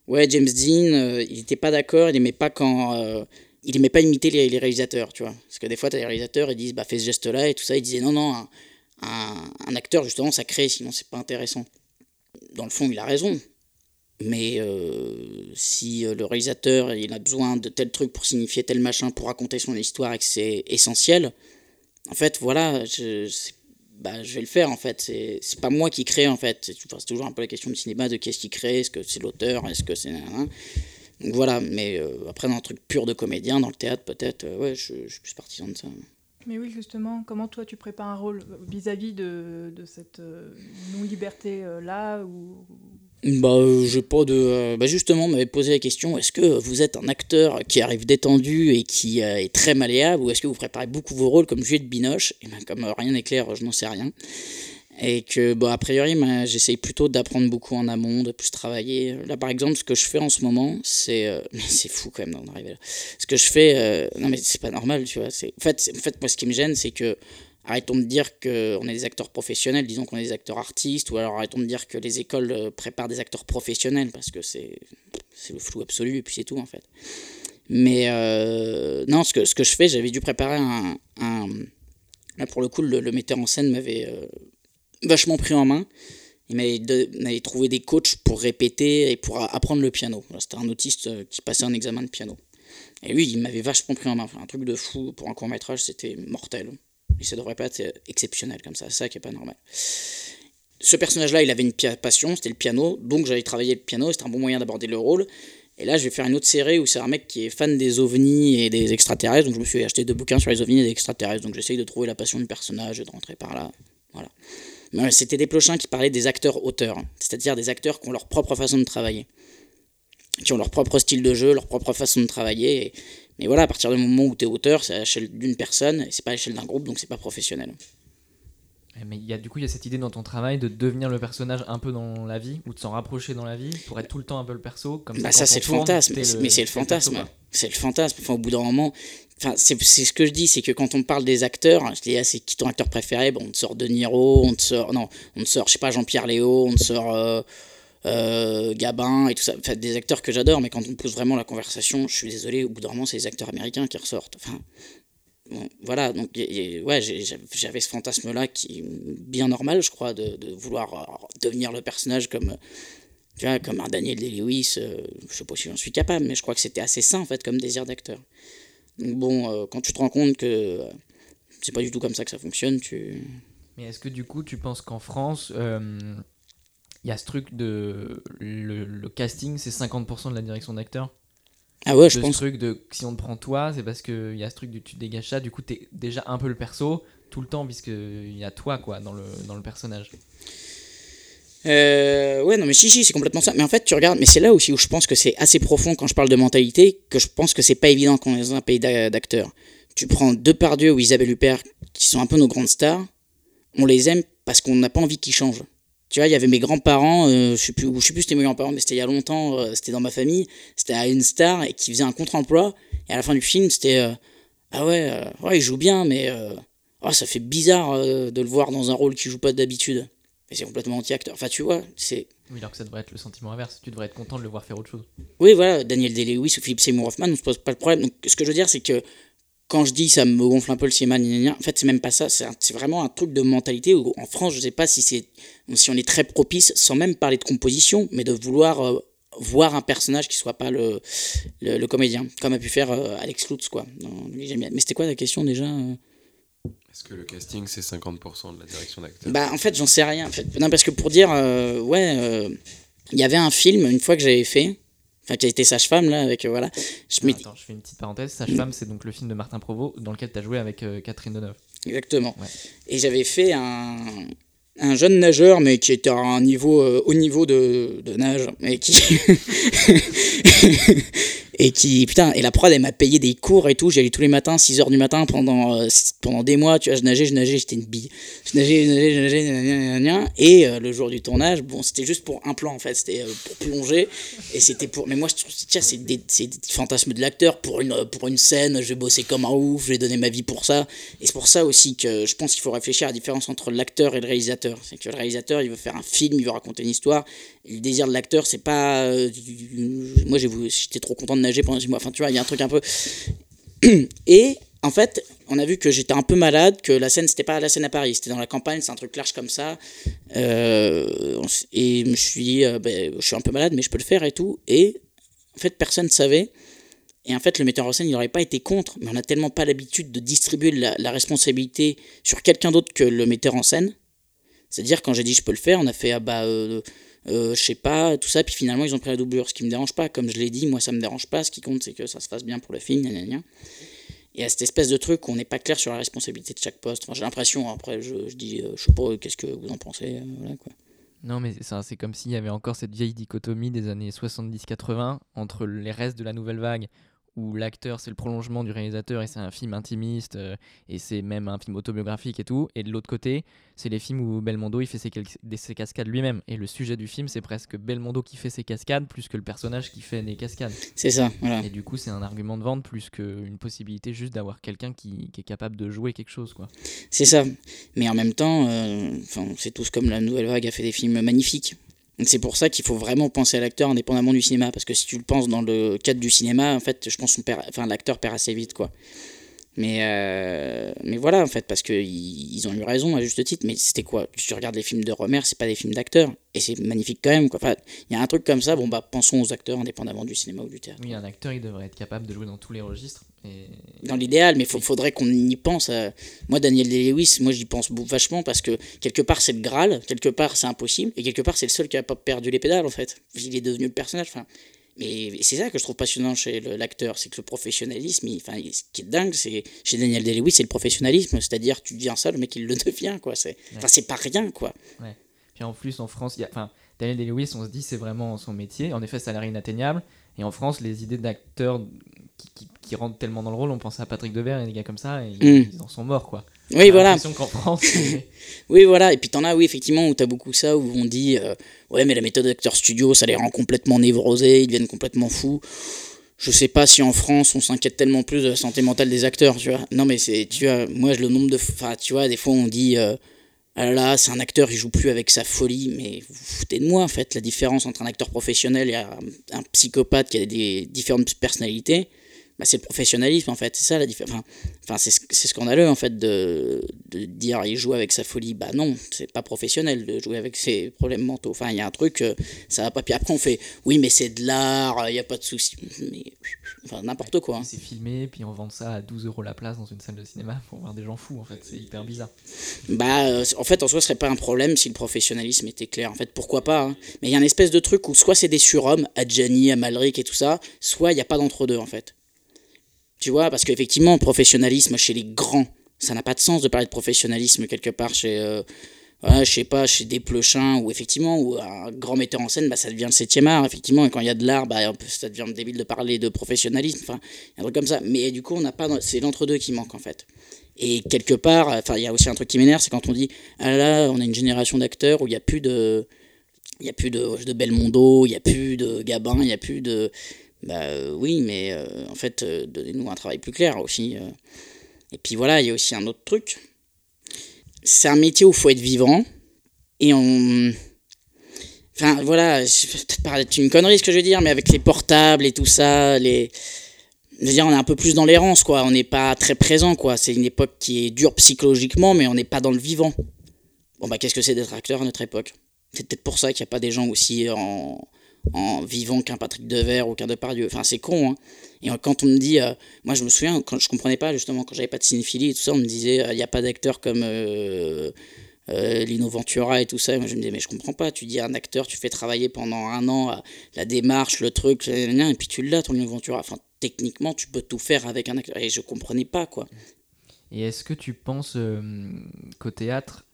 Ouais, James Dean, euh, il était pas d'accord, il aimait pas quand. Il aimait pas imiter les, réalisateurs, tu vois. Parce que des fois, tu as les réalisateurs, ils disent bah, fais ce geste-là et tout ça. Il disait non, non, un, un, acteur, justement, ça crée, sinon c'est pas intéressant. Dans le fond, il a raison. Mais euh, si euh, le réalisateur il a besoin de tel truc pour signifier tel machin, pour raconter son histoire et que c'est essentiel, en fait, voilà, je, bah, je vais le faire en fait. C'est pas moi qui crée en fait. C'est toujours un peu la question du cinéma de qu'est-ce qui crée, est-ce que c'est l'auteur, est-ce que c'est. Donc voilà, mais euh, après dans un truc pur de comédien, dans le théâtre peut-être, euh, ouais, je, je suis plus partisan de ça. Mais oui, justement, comment toi tu prépares un rôle vis-à-vis de, de, cette non-liberté-là ou... Bah, j'ai pas de. bah justement, on m'avait posé la question est-ce que vous êtes un acteur qui arrive détendu et qui est très malléable, ou est-ce que vous préparez beaucoup vos rôles comme Juliette Binoche? Et ben, comme rien n'est clair, je n'en sais rien. Et que, bon, a priori, j'essaye plutôt d'apprendre beaucoup en amont, de plus travailler. Là, par exemple, ce que je fais en ce moment, c'est. Euh, *laughs* c'est fou quand même d'en arriver là. Ce que je fais. Euh, non, mais c'est pas normal, tu vois. En fait, en fait, moi, ce qui me gêne, c'est que. Arrêtons de dire qu'on est des acteurs professionnels, disons qu'on est des acteurs artistes, ou alors arrêtons de dire que les écoles euh, préparent des acteurs professionnels, parce que c'est le flou absolu, et puis c'est tout, en fait. Mais non, ce que, ce que je fais, j'avais dû préparer un. un là, pour le coup, le, metteur en scène m'avait vachement pris en main. Il m'avait trouvé des coachs pour répéter et pour apprendre le piano. C'était un autiste euh, qui passait un examen de piano. Et lui, il m'avait vachement pris en main. un truc de fou. Pour un court métrage, c'était mortel. Et ça devrait pas être exceptionnel comme ça. Ça qui est pas normal. Ce personnage-là, il avait une passion, c'était le piano. Donc j'allais travailler le piano. C'était un bon moyen d'aborder le rôle. Et là, je vais faire une autre série où c'est un mec qui est fan des ovnis et des extraterrestres. Donc je me suis acheté deux bouquins sur les ovnis et les extraterrestres. Donc j'essaye de trouver la passion du personnage et de rentrer par là. Voilà. C'était des plochins qui parlaient des acteurs-auteurs, c'est-à-dire des acteurs qui ont leur propre façon de travailler, qui ont leur propre style de jeu, leur propre façon de travailler. mais voilà, à partir du moment où tu es auteur, c'est à l'échelle d'une personne, et c'est pas à l'échelle d'un groupe, donc c'est pas professionnel. Mais y a, du coup, il y a cette idée dans ton travail de devenir le personnage un peu dans la vie, ou de s'en rapprocher dans la vie, pour être tout le temps un peu le perso. Comme bah ça, c'est le fantasme. mais c'est le fantasme. C'est le fantasme. Enfin, au bout d'un moment, Enfin, c'est ce que je dis, c'est que quand on parle des acteurs, je dis, ah, c'est qui ton acteur préféré? Bon, On te sort De Niro, on te sort, non, on te sort, je sais pas, Jean-Pierre Léo, on te sort euh, euh, Gabin et tout ça. Enfin, des acteurs que j'adore, mais quand on pose vraiment la conversation, je suis désolé, au bout d'un moment, c'est les acteurs américains qui ressortent. Enfin, voilà, donc ouais, j'avais ce fantasme-là qui est bien normal, je crois, de, vouloir euh, devenir le personnage comme. Tu vois, comme un Daniel Day-Lewis, je sais pas si j'en suis capable, mais je crois que c'était assez sain en fait comme désir d'acteur. Donc bon, euh, quand tu te rends compte que euh, c'est pas du tout comme ça que ça fonctionne, tu... Mais est-ce que du coup tu penses qu'en France, il euh, y a ce truc de... Le, casting, c'est 50% de la direction d'acteur? Ah ouais, je pense. Ce truc de si on te prend toi, c'est parce qu'il y a ce truc de tu dégages ça, du coup t'es déjà un peu le perso tout le temps, puisqu'il y a toi quoi dans le, dans le personnage. Euh, ouais, non, mais si, si, c'est complètement ça. Mais en fait, tu regardes, mais c'est là aussi où je pense que c'est assez profond quand je parle de mentalité, que je pense que c'est pas évident quand on est dans un pays d'acteurs. Tu prends Depardieu ou Isabelle Huppert, qui sont un peu nos grandes stars, on les aime parce qu'on n'a pas envie qu'ils changent. Tu vois, il y avait mes grands-parents, euh, je sais plus, je sais plus c'était mes grands-parents, mais c'était il y a longtemps, euh, c'était dans ma famille, c'était à une star et qui faisait un contre-emploi. Et à la fin du film, c'était euh, ah ouais, ouais, il joue bien, mais oh, ça fait bizarre de le voir dans un rôle qu'il joue pas d'habitude c'est complètement anti-acteur. Enfin, tu vois, c'est. Oui, alors que ça devrait être le sentiment inverse. Tu devrais être content de le voir faire autre chose. Oui, voilà, Daniel Day-Lewis ou Philippe Seymour Hoffman, on se pose pas le problème. Donc, ce que je veux dire, c'est que quand je dis ça me gonfle un peu le cinéma, en fait, c'est même pas ça. C'est vraiment un truc de mentalité où, en France, je sais pas si, c'est si on est très propice, sans même parler de composition, mais de vouloir euh, voir un personnage qui soit pas le, le, comédien, comme a pu faire euh, Alex Lutz, quoi. mais c'était quoi la question déjà euh? Est-ce que le casting, c'est 50% de la direction d'acteur Bah, en fait, j'en sais rien. En fait. Non, parce que pour dire, euh, ouais, euh, il y avait un film, une fois que j'avais fait, enfin, qui a été Sage-Femme, là, avec, euh, voilà. Je ah, Attends, je fais une petite parenthèse. Sage-Femme, c'est donc le film de Martin Provost, dans lequel tu as joué avec Catherine Deneuve. Exactement. Et j'avais fait un, un jeune nageur, mais qui était à un niveau, haut niveau de, de nage, et qui. *laughs* *laughs* et qui putain et la prod elle m'a payé des cours et tout. J'y allais tous les matins 6 heures du matin pendant euh, pendant des mois tu vois je nageais je nageais j'étais une bille. Je nageais je nageais je nageais et euh, le jour du tournage bon c'était juste pour un plan en fait. C'était euh, pour plonger. Et c'était pour mais moi je trouve tiens c'est des, des fantasmes de l'acteur. Pour une pour une scène je vais bosser comme un ouf je vais donner ma vie pour ça. Et c'est pour ça aussi que je pense qu'il faut réfléchir à la différence entre l'acteur et le réalisateur. C'est que le réalisateur il veut faire un film il veut raconter une histoire le désir de l'acteur, c'est pas. Euh, moi, j'étais trop content de nager pendant six mois. Enfin, tu vois, il y a un truc un peu. *clears throat* Et en fait, on a vu que j'étais un peu malade, que la scène, c'était pas la scène à Paris, c'était dans la campagne, c'est un truc large comme ça. Euh, et je me suis dit, euh, ben, je suis un peu malade, mais je peux le faire et tout. Et en fait, personne ne savait. Et en fait, le metteur en scène, il n'aurait pas été contre, mais on n'a tellement pas l'habitude de distribuer la, responsabilité sur quelqu'un d'autre que le metteur en scène. C'est-à-dire, quand j'ai dit je peux le faire, on a fait, ah bah. Je sais pas, tout ça, puis finalement ils ont pris la doublure, ce qui me dérange pas, comme je l'ai dit, moi ça me dérange pas, ce qui compte c'est que ça se fasse bien pour le film, y a cette espèce de truc où on n'est pas clair sur la responsabilité de chaque poste. J'ai l'impression, après, je, je dis, je sais pas, qu'est-ce que vous en pensez voilà, quoi. Non, mais c'est comme s'il y avait encore cette vieille dichotomie des années 70-80 entre les restes de la nouvelle vague où l'acteur c'est le prolongement du réalisateur et c'est un film intimiste euh, et c'est même un film autobiographique et tout. Et de l'autre côté, c'est les films où Belmondo il fait ses, ses cascades lui-même. Et le sujet du film c'est presque Belmondo qui fait ses cascades plus que le personnage qui fait les cascades. C'est ça, voilà. Et du coup, c'est un argument de vente plus qu'une possibilité juste d'avoir quelqu'un qui, qui, est capable de jouer quelque chose. quoi. C'est ça. Mais en même temps, euh, c'est tous comme la nouvelle vague a fait des films magnifiques. C'est pour ça qu'il faut vraiment penser à l'acteur indépendamment du cinéma, parce que si tu le penses dans le cadre du cinéma, en fait, je pense que l'acteur perd assez vite, quoi. Mais, euh, mais voilà, en fait, parce qu'ils ils ont eu raison à juste titre. Mais c'était quoi? Tu regardes les films de Romer, c'est pas des films d'acteurs. Et c'est magnifique quand même. Quoi. Enfin, il y a un truc comme ça, bon, bah, pensons aux acteurs indépendamment du cinéma ou du théâtre. Oui, un acteur, il devrait être capable de jouer dans tous les registres. Dans l'idéal, mais il faudrait qu'on y pense. Moi, Daniel Day-Lewis, moi j'y pense vachement parce que quelque part c'est le Graal, quelque part c'est impossible, et quelque part c'est le seul qui a pas perdu les pédales en fait. Il est devenu le personnage. Enfin, mais c'est ça que je trouve passionnant chez l'acteur, c'est que le professionnalisme, enfin, ce qui est dingue, c'est chez Daniel Day-Lewis, c'est le professionnalisme, c'est-à-dire tu deviens ça, le mec il le devient, quoi. C'est, enfin, c'est pas rien, quoi. Ouais. Puis en plus, en France, y a, enfin, Daniel Day-Lewis, on se dit c'est vraiment son métier. En effet, l'air inatteignable. Et en France, les idées d'acteurs qui, qui, rentrent tellement dans le rôle, on pense à Patrick Devers et des gars comme ça, et mm. ils en sont morts, quoi. Oui, voilà. qu'en France. *laughs* oui, voilà. Et puis t'en as, oui, effectivement, où t'as beaucoup ça, où on dit, euh, ouais, mais la méthode d'acteur studio, ça les rend complètement névrosés, ils deviennent complètement fous. Je sais pas si en France on s'inquiète tellement plus de la santé mentale des acteurs, tu vois. Non, mais c'est, tu vois, moi, le nombre de. Enfin, tu vois, des fois on dit. Euh, ah là là, c'est un acteur, il joue plus avec sa folie, mais vous, vous foutez de moi en fait. La différence entre un acteur professionnel et un, un psychopathe qui a des différentes personnalités, bah, c'est le professionnalisme en fait, c'est ça la différence. Enfin, c'est scandaleux en fait de, de, dire il joue avec sa folie. Bah non, c'est pas professionnel de jouer avec ses problèmes mentaux. Enfin, il y a un truc, euh, ça va pas. Puis après, on fait oui, mais c'est de l'art, il n'y a pas de souci. Mais enfin, n'importe quoi. Hein. C'est filmé, puis on vend ça à 12 euros la place dans une salle de cinéma pour voir des gens fous en fait, c'est hyper bizarre. Bah, euh, en fait, en soi, ce serait pas un problème si le professionnalisme était clair. En fait, pourquoi pas hein. Mais il y a une espèce de truc où soit c'est des surhommes, à Gianni, à Malric et tout ça, soit il n'y a pas d'entre-deux en fait. Tu vois, parce qu'effectivement, professionnalisme chez les grands, ça n'a pas de sens de parler de professionnalisme quelque part chez, euh, je sais pas, chez des pleuchins, ou effectivement, ou un grand metteur en scène, bah, ça devient le septième art, effectivement, et quand il y a de l'art, bah, ça devient débile de parler de professionnalisme, enfin, un truc comme ça. Mais du coup, on n'a pas, c'est l'entre-deux qui manque en fait. Et quelque part, enfin, il y a aussi un truc qui m'énerve, c'est quand on dit, ah là, on a une génération d'acteurs où il n'y a plus de. Il n'y a plus de, de Belmondo, il n'y a plus de Gabin, il n'y a plus de. Bah euh, oui, mais euh, en fait, euh, donnez-nous un travail plus clair aussi. Et puis voilà, il y a aussi un autre truc. C'est un métier où il faut être vivant. Et on. Enfin voilà, c'est une connerie ce que je veux dire, mais avec les portables et tout ça, les. Je veux dire, on est un peu plus dans l'errance, quoi. On n'est pas très présent, quoi. C'est une époque qui est dure psychologiquement, mais on n'est pas dans le vivant. Bon, bah, qu'est-ce que c'est d'être acteur à notre époque? C'est peut-être pour ça qu'il n'y a pas des gens aussi en, en vivant qu'un Patrick Devers ou qu'un Depardieu. Enfin, c'est con. Hein. Et quand on me dit, euh, moi je me souviens, quand je comprenais pas justement, quand j'avais pas de cinéphilie et tout ça, on me disait, euh, il n'y a pas d'acteur comme euh, Lino Ventura et tout ça. Et moi je me disais, mais je comprends pas. Tu dis un acteur, tu fais travailler pendant un an la démarche, le truc, et puis tu l'as, ton Lino Ventura. Enfin, techniquement, tu peux tout faire avec un acteur. Et je comprenais pas, quoi. Et est-ce que tu penses qu'au théâtre,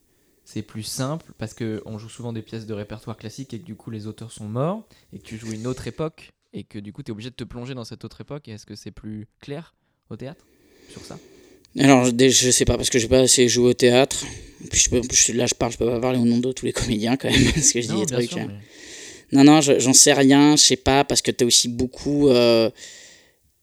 c'est plus simple parce qu'on joue souvent des pièces de répertoire classique et que du coup les auteurs sont morts et que tu joues une autre époque et que du coup tu es obligé de te plonger dans cette autre époque. Est-ce que c'est plus clair au théâtre sur ça? Alors, je sais pas, parce que j'ai pas assez joué au théâtre. Puis je là, je parle, je peux pas parler au nom de tous les comédiens quand même, *laughs* parce que je dis des trucs. Hein. Non, non, j'en sais rien, je sais pas, parce que tu as aussi beaucoup. Euh,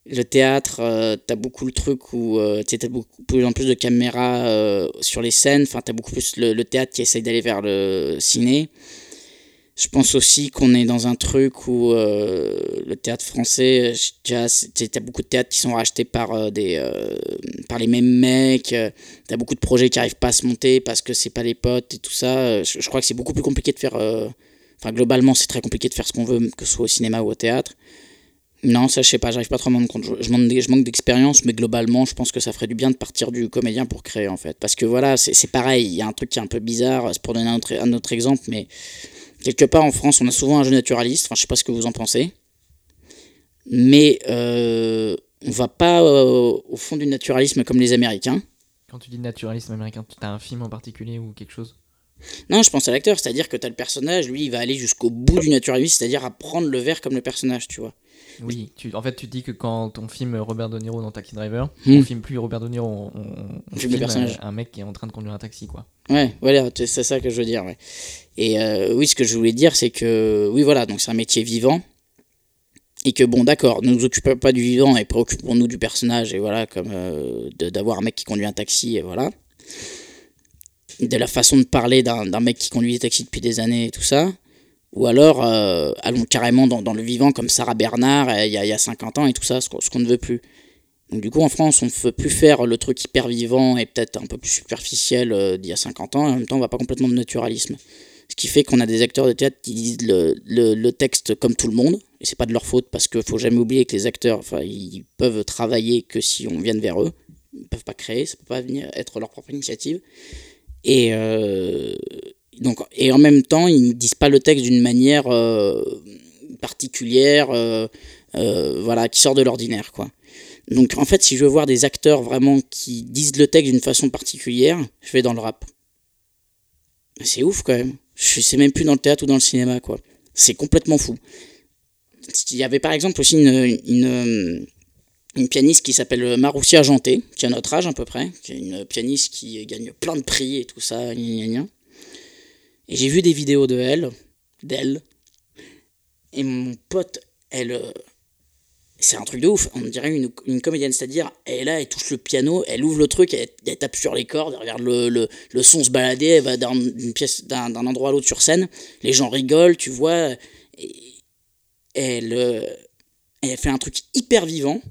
le théâtre, euh, tu as beaucoup le truc où euh, tu as beaucoup plus en plus de caméras euh, sur les scènes, enfin tu as beaucoup plus le, théâtre qui essaye d'aller vers le ciné. Je pense aussi qu'on est dans un truc où le théâtre français, tu as, beaucoup de théâtres qui sont rachetés par, des, par les mêmes mecs, tu as beaucoup de projets qui n'arrivent pas à se monter parce que c'est pas les potes et tout ça. Je, je crois que c'est beaucoup plus compliqué de faire... Enfin, globalement, c'est très compliqué de faire ce qu'on veut, que ce soit au cinéma ou au théâtre. Non, ça je sais pas, j'arrive pas trop à me rendre compte. Je, je manque d'expérience, mais globalement, je pense que ça ferait du bien de partir du comédien pour créer en fait. Parce que voilà, c'est pareil, il y a un truc qui est un peu bizarre, c'est pour donner un autre, un autre exemple, mais quelque part en France, on a souvent un jeu naturaliste, enfin je sais pas ce que vous en pensez, mais euh, on va pas euh, au fond du naturalisme comme les Américains. Quand tu dis naturalisme américain, tu as un film en particulier ou quelque chose? Non, je pense à l'acteur, c'est-à-dire que tu as le personnage, lui, il va aller jusqu'au bout du naturalisme, c'est-à-dire à prendre le verre comme le personnage, tu vois. Oui, tu, en fait, tu dis que quand on filme Robert De Niro dans Taxi Driver, Hmm. on filme plus Robert De Niro, on, on- on filme le personnage. un, mec qui est en train de conduire un taxi, quoi. Ouais, voilà, c'est ça que je veux dire. Ouais. Et euh, oui, ce que je voulais dire, c'est que oui, voilà, donc c'est un métier vivant. Et que bon, d'accord, ne nous occupons pas du vivant et préoccupons-nous du personnage, et voilà, comme euh, d'avoir un mec qui conduit un taxi, et voilà. De la façon de parler d'un mec qui conduit des taxis depuis des années et tout ça. Ou alors, euh, allons carrément dans, le vivant comme Sarah Bernard euh, il y, a, il y a 50 ans et tout ça, ce qu'on ne veut plus. Donc du coup, en France, on ne veut plus faire le truc hyper vivant et peut-être un peu plus superficiel euh, d'il y a 50 ans, et en même temps, on va pas complètement de naturalisme. Ce qui fait qu'on a des acteurs de théâtre qui disent le, texte comme tout le monde, et c'est pas de leur faute parce qu'il faut jamais oublier que les acteurs, enfin, ils peuvent travailler que si on vienne vers eux, ils peuvent pas créer, ça peut pas venir être leur propre initiative. Et donc, et en même temps, ils ne disent pas le texte d'une manière euh, particulière, euh, euh, voilà, qui sort de l'ordinaire, quoi. Donc en fait, si je veux voir des acteurs vraiment qui disent le texte d'une façon particulière, je vais dans le rap. C'est ouf quand même. Je sais même plus dans le théâtre ou dans le cinéma, quoi. C'est complètement fou. Il y avait par exemple aussi une, pianiste qui s'appelle Maroussia Argenté, qui a notre âge à peu près, qui est une pianiste qui gagne plein de prix et tout ça, gna. Et j'ai vu des vidéos de elle, d'elle, et mon pote, elle, euh, c'est un truc de ouf. On dirait une, une comédienne, c'est-à-dire, elle est là, elle touche le piano, elle ouvre le truc, elle, tape sur les cordes, elle regarde le, le, le son se balader, elle va d'un- pièce, d'un d'un endroit à l'autre sur scène. Les gens rigolent, tu vois. et elle, euh, elle fait un truc hyper vivant.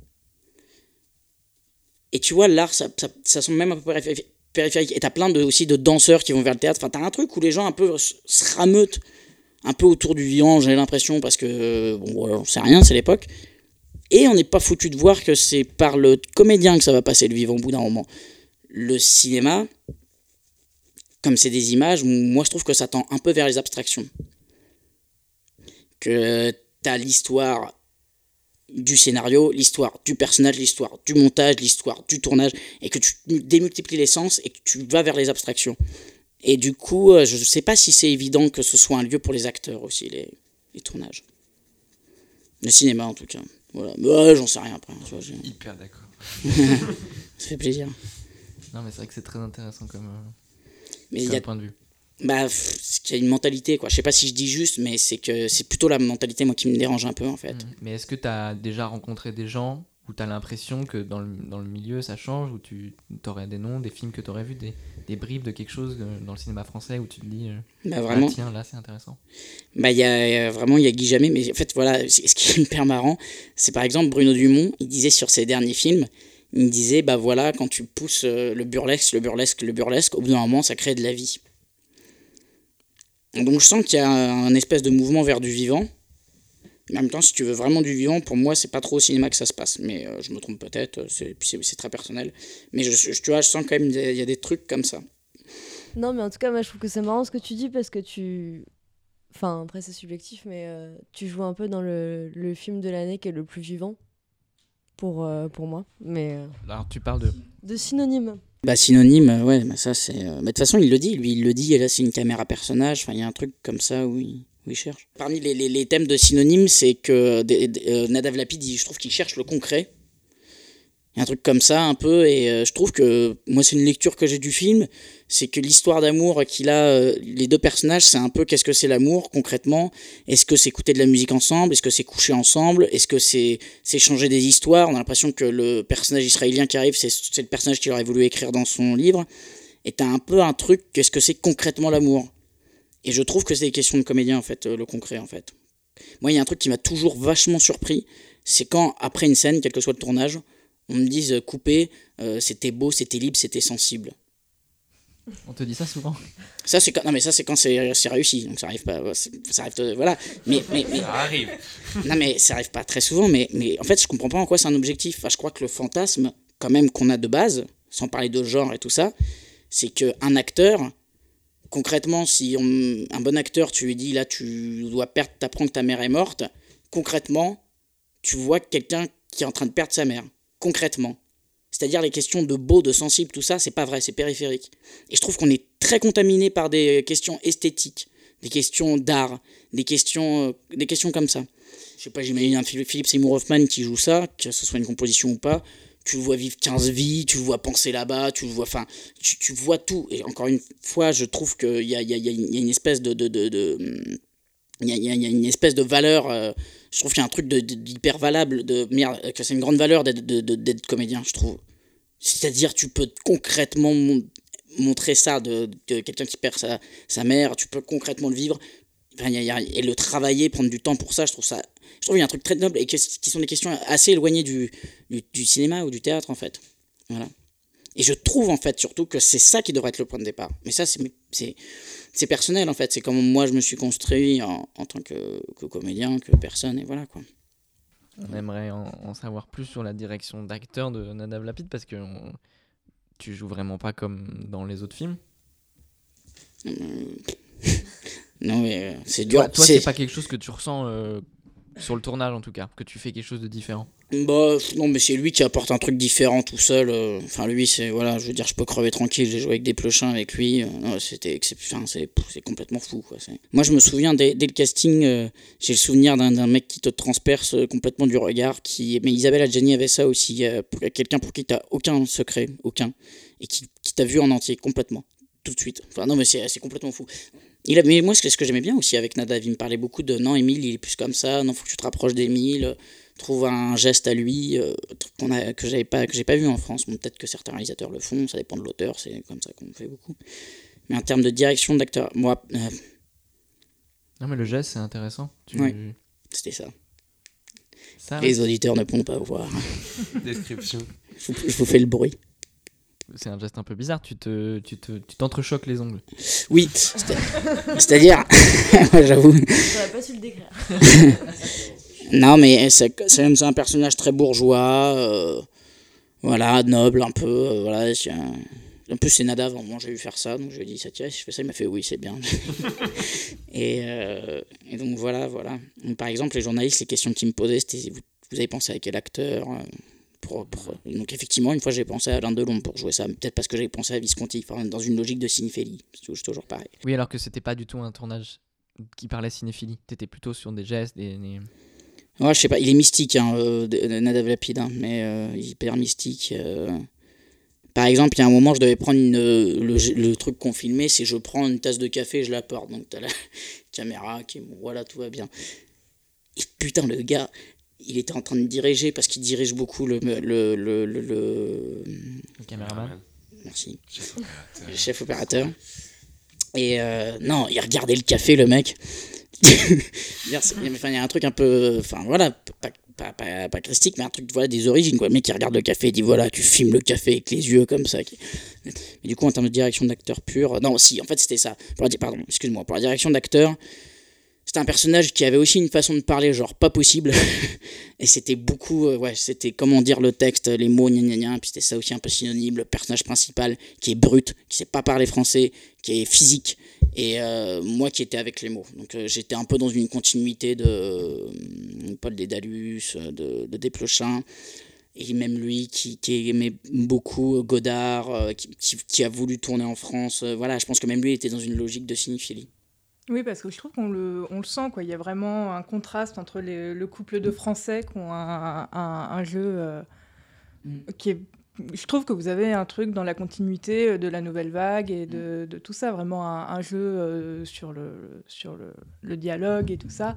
Et tu vois, l'art, ça, ça, semble même un peu périphéri- périphérique. Et t'as plein de, aussi de danseurs qui vont vers le théâtre. Enfin, t'as un truc où les gens un peu se rameutent un peu autour du vivant, j'ai l'impression, parce que, bon, voilà, on sait rien, c'est l'époque. Et on n'est pas foutu de voir que c'est par le comédien que ça va passer le vivant au bout d'un moment. Le cinéma, comme c'est des images, moi je trouve que ça tend un peu vers les abstractions. Que t'as l'histoire du scénario, l'histoire du personnage, l'histoire du montage, l'histoire du tournage, et que tu démultiplies les sens et que tu vas vers les abstractions. Et du coup, euh, je ne sais pas si c'est évident que ce soit un lieu pour les acteurs aussi, les, les tournages. Le cinéma en tout cas. Voilà. Mais ouais, j'en sais rien après. Hyper d'accord. *laughs* Ça fait plaisir. Non, mais c'est vrai que c'est très intéressant comme, euh, Mais comme y a, point de vue. Bah, qu'il y a une mentalité, quoi. Je sais pas si je dis juste, mais c'est que c'est plutôt la mentalité, moi, qui me dérange un peu, en fait. Mm. Mais est-ce que tu as déjà rencontré des gens où tu as l'impression que dans le, dans le milieu ça change, où tu aurais des noms, des films que tu aurais vus, des, des bribes de quelque chose euh, dans le cinéma français où tu te dis euh, Bah, ah, vraiment. tiens, là c'est intéressant. Bah, il y a euh, vraiment, il y a Guy Jamais, mais en fait, voilà, ce qui est *laughs* hyper marrant, c'est par exemple Bruno Dumont, il disait sur ses derniers films, il disait, bah voilà, quand tu pousses le burlesque, le burlesque, le burlesque, au bout d'un moment, ça crée de la vie. Donc je sens qu'il y a un espèce de mouvement vers du vivant. Mais en même temps, si tu veux vraiment du vivant, pour moi, c'est pas trop au cinéma que ça se passe. Mais euh, je me trompe peut-être, euh, c'est très personnel. Mais je, je- tu vois, je sens quand même qu'il y a des trucs comme ça. Non, mais en tout cas, moi, je trouve que c'est marrant ce que tu dis parce que tu. Enfin, après, c'est subjectif, mais euh, tu joues un peu dans le, le film de l'année qui est le plus vivant pour, euh, pour moi. Mais euh, Alors tu parles de. de synonyme. Bah synonyme, euh, ouais, bah ça c'est... euh, bah, De toute façon, il le dit, lui, il le dit, et là c'est une caméra personnage, enfin il y a un truc comme ça où il, cherche. Parmi les, thèmes de synonyme, c'est que euh, Nadav Lapid, je trouve qu'il cherche le concret. Un truc comme ça un peu, et euh, je trouve que, moi c'est une lecture que j'ai du film, c'est que l'histoire d'amour qu'il a, euh, les deux personnages, c'est un peu qu'est-ce que c'est l'amour concrètement Est-ce que c'est écouter de la musique ensemble? Est-ce que c'est coucher ensemble? Est-ce que c'est c'est changer des histoires? On a l'impression que le personnage israélien qui arrive, c'est le personnage qu'il aurait voulu écrire dans son livre. Et t'as un peu un truc, qu'est-ce que c'est concrètement l'amour? Et je trouve que c'est des questions de comédien, en fait, euh, le concret, en fait. Moi, il y a un truc qui m'a toujours vachement surpris, c'est quand, après une scène, quel que soit le tournage, on me dise couper, euh, c'était beau, c'était libre, c'était sensible. On te dit ça souvent? Ça, c'est quand, non, mais ça, c'est quand c'est réussi, donc ça arrive pas, ça arrive, euh, voilà. Mais, mais, mais, Ça arrive. *laughs* non, mais ça arrive pas très souvent, mais, mais en fait, je comprends pas en quoi c'est un objectif. Enfin, je crois que le fantasme, quand même, qu'on a de base, sans parler de genre et tout ça, c'est qu'un acteur, concrètement, si on- un bon acteur, tu lui dis là, tu dois perdre, t'apprends que ta mère est morte, concrètement, tu vois quelqu'un qui est en train de perdre sa mère. Concrètement. C'est-à-dire les questions de beau, de sensible, tout ça, c'est pas vrai, c'est périphérique. Et je trouve qu'on est très contaminé par des questions esthétiques, des questions d'art, des questions, euh, des questions comme ça. Je sais pas, j'imagine un Philippe Seymour Hoffman qui joue ça, que ce soit une composition ou pas. Tu le vois vivre 15 vies, tu le vois penser là-bas, tu le vois, enfin, tu, tu, vois tout. Et encore une fois, je trouve qu'il y a, y, a, y a, une espèce de, de, de, de il y, a, y a, une espèce de valeur, euh, je trouve qu'il y a un truc d'hyper valable, de, que c'est une grande valeur d'être comédien, je trouve. C'est-à-dire, tu peux concrètement montrer ça de, quelqu'un qui perd sa, sa, mère, tu peux concrètement le vivre, enfin, y a, et le travailler, prendre du temps pour ça, je trouve ça. Je trouve qu'il y a un truc très noble et qui sont des questions assez éloignées du, du, du, cinéma ou du théâtre, en fait. Voilà. Et je trouve, en fait, surtout que c'est ça qui devrait être le point de départ. Mais ça, c'est c'est personnel en fait. C'est comme moi je me suis construit en, en tant que, que, comédien, que personne, et voilà quoi. On aimerait en, en savoir plus sur la direction d'acteur de Nadav Lapid parce que on, tu joues vraiment pas comme dans les autres films. Mmh. *laughs* non mais euh, c'est dur. Toi, toi c'est pas quelque chose que tu ressens euh, sur le tournage en tout cas, que tu fais quelque chose de différent. Bah non mais c'est lui qui apporte un truc différent tout seul. euh, Enfin lui c'est voilà, je veux dire je peux crever tranquille. J'ai joué avec des plochins avec lui. euh, C'était enfin, c'est complètement fou Moi je me souviens dès, le casting, euh, j'ai le souvenir d'un mec qui te transperce complètement du regard. Qui mais Isabelle Adjani avait ça aussi. Quelqu'un pour qui t'as aucun secret, aucun, et qui, qui t'a vu en entier complètement tout de suite. Enfin non mais c'est complètement fou. Il a, mais moi, ce que, ce que j'aimais bien aussi avec Nadav, il me parlait beaucoup de non, Émile, il est plus comme ça, non, faut que tu te rapproches d'Émile, trouve un geste à lui euh, truc qu'on a, que j'avais pas, que j'ai pas vu en France. Bon, peut-être que certains réalisateurs le font, ça dépend de l'auteur, c'est comme ça qu'on fait beaucoup. Mais en termes de direction d'acteur, moi, euh, Non mais le geste c'est intéressant. Tu... Ouais. c'était ça. Ça, Les auditeurs ne pourront pas voir. Description. Je vous, je vous fais le bruit. C'est un geste un peu bizarre. Tu te, tu te, tu t'entrechoques les ongles. Oui, c'est- c'est-à-dire, *laughs* j'avoue. J'aurais pas su le décrire. *laughs* Non, mais c'est c'est même c'est un personnage très bourgeois, euh, voilà, noble un peu, euh, voilà. un- En plus, c'est Nadav, à un moment j'ai vu faire ça, donc je lui ai dit ça tient, je fais ça, il m'a fait oui, c'est bien. *laughs* et, euh, et donc voilà, voilà. Donc, par exemple, les journalistes, les questions qu'ils me posaient, c'était vous, vous avez pensé à quel acteur Donc effectivement, une fois j'ai pensé à Alain Delon pour jouer ça, peut-être parce que j'avais pensé à Visconti, enfin, dans une logique de cinéphilie, c'est toujours- pareil. Oui alors que c'était pas du tout un tournage qui parlait cinéphilie. T'étais plutôt sur des gestes, des... des- Ouais, je sais pas, il est mystique, hein, euh, Nadav Lapid, hein, mais euh, hyper mystique. euh. Par exemple, il y a un moment, je devais prendre une, euh, le, le truc qu'on filmait, c'est je prends une tasse de café et je la porte. Donc t'as la *laughs* caméra qui voilà, tout va bien. Et putain, le gars, il était en train de diriger parce qu'il dirige beaucoup le. le, le, le, le- le- le caméraman. Merci. Chef opérateur. Le chef opérateur. Et euh, non, il regardait le café, le mec. *laughs* Enfin, il y a un truc un peu. Enfin, voilà, pas, pas, pas, pas christique, mais un truc voilà, des origines. Quoi. Le mec qui regarde le café et dit voilà, tu filmes le café avec les yeux comme ça. Mais du coup, en termes de direction d'acteur pur. Non, si, en fait, c'était ça. Pour la, di- pardon, excuse-moi. Pour la direction d'acteur, c'était un personnage qui avait aussi une façon de parler, genre pas possible. *laughs* et c'était beaucoup. euh, ouais, c'était comment dire le texte, les mots, gna gna gna. Puis c'était ça aussi un peu synonyme. Le personnage principal qui est brut, qui sait pas parler français, qui est physique. Et euh, moi qui étais avec les mots. Donc euh, j'étais un peu dans une continuité de Paul Dédalus, de, de Desplechin. Et même lui qui, qui aimait beaucoup Godard, qui, qui, a voulu tourner en France. Voilà, je pense que même lui était dans une logique de cinéphilie. Oui, parce que je trouve qu'on le, on le sent, quoi. Il y a vraiment un contraste entre les- le couple de Français qui ont un, un- un jeu euh, Mm. qui est. Je trouve que vous avez un truc dans la continuité de la nouvelle vague et de, de tout ça, vraiment un, un jeu euh, sur, le, sur le, le dialogue et tout ça.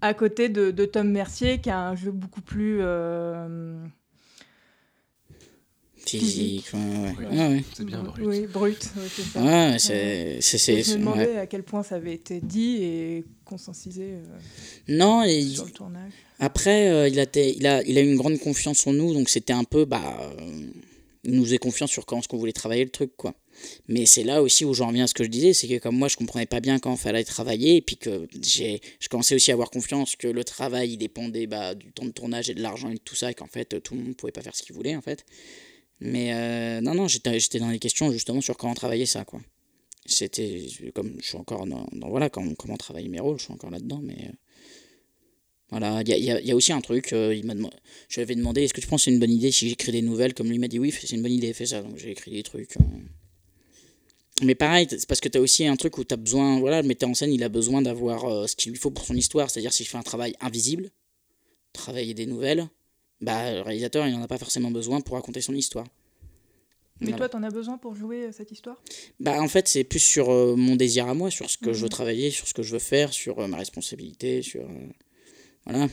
À côté de, de Tom Mercier, qui a un jeu beaucoup plus. euh, Physique, ouais, ouais. Oui. Ouais, ouais. C'est bien br- brut. Oui, brut, ouais, c'est c'est. je me ouais. demandais à quel point ça avait été dit et conscientisé euh, Non, et sur le tournage. Après, euh, il, a été- il, a, il a eu une grande confiance en nous, donc c'était un peu, bah, euh, il nous faisait confiance sur comment est-ce qu'on voulait travailler le truc, quoi. Mais c'est là aussi où j'en reviens à ce que je disais, c'est que comme moi, je comprenais pas bien quand il fallait travailler, et puis que j'ai, je commençais aussi à avoir confiance que le travail, il dépendait bah, du temps de tournage et de l'argent et de tout ça, et qu'en fait, tout le monde pouvait pas faire ce qu'il voulait, en fait. Mais euh, non, non, j'étais, dans les questions justement sur comment travailler ça, quoi. C'était comme je suis encore dans, voilà, comment, travailler mes rôles, je suis encore là-dedans, mais. euh, Voilà, il y a, y a- aussi un truc, euh, il je lui avais demandé est-ce que tu penses que c'est une bonne idée si j'écris des nouvelles? Comme lui m'a dit oui, c'est une bonne idée, fais ça. Donc j'ai écrit des trucs. euh. Mais pareil, c'est parce que tu as aussi un truc où tu as besoin, voilà, le metteur en scène, il a besoin d'avoir ce qu'il lui faut pour son histoire. C'est-à-dire, si je fais un travail invisible, travailler des nouvelles, bah, le réalisateur, il n'en a pas forcément besoin pour raconter son histoire. Mais Voilà. toi, t'en as besoin pour jouer euh, cette histoire? Bah, en fait, c'est plus sur euh, mon désir à moi, sur ce que je veux Mhm. travailler, sur ce que je veux faire, sur euh, ma responsabilité, sur. euh, voilà.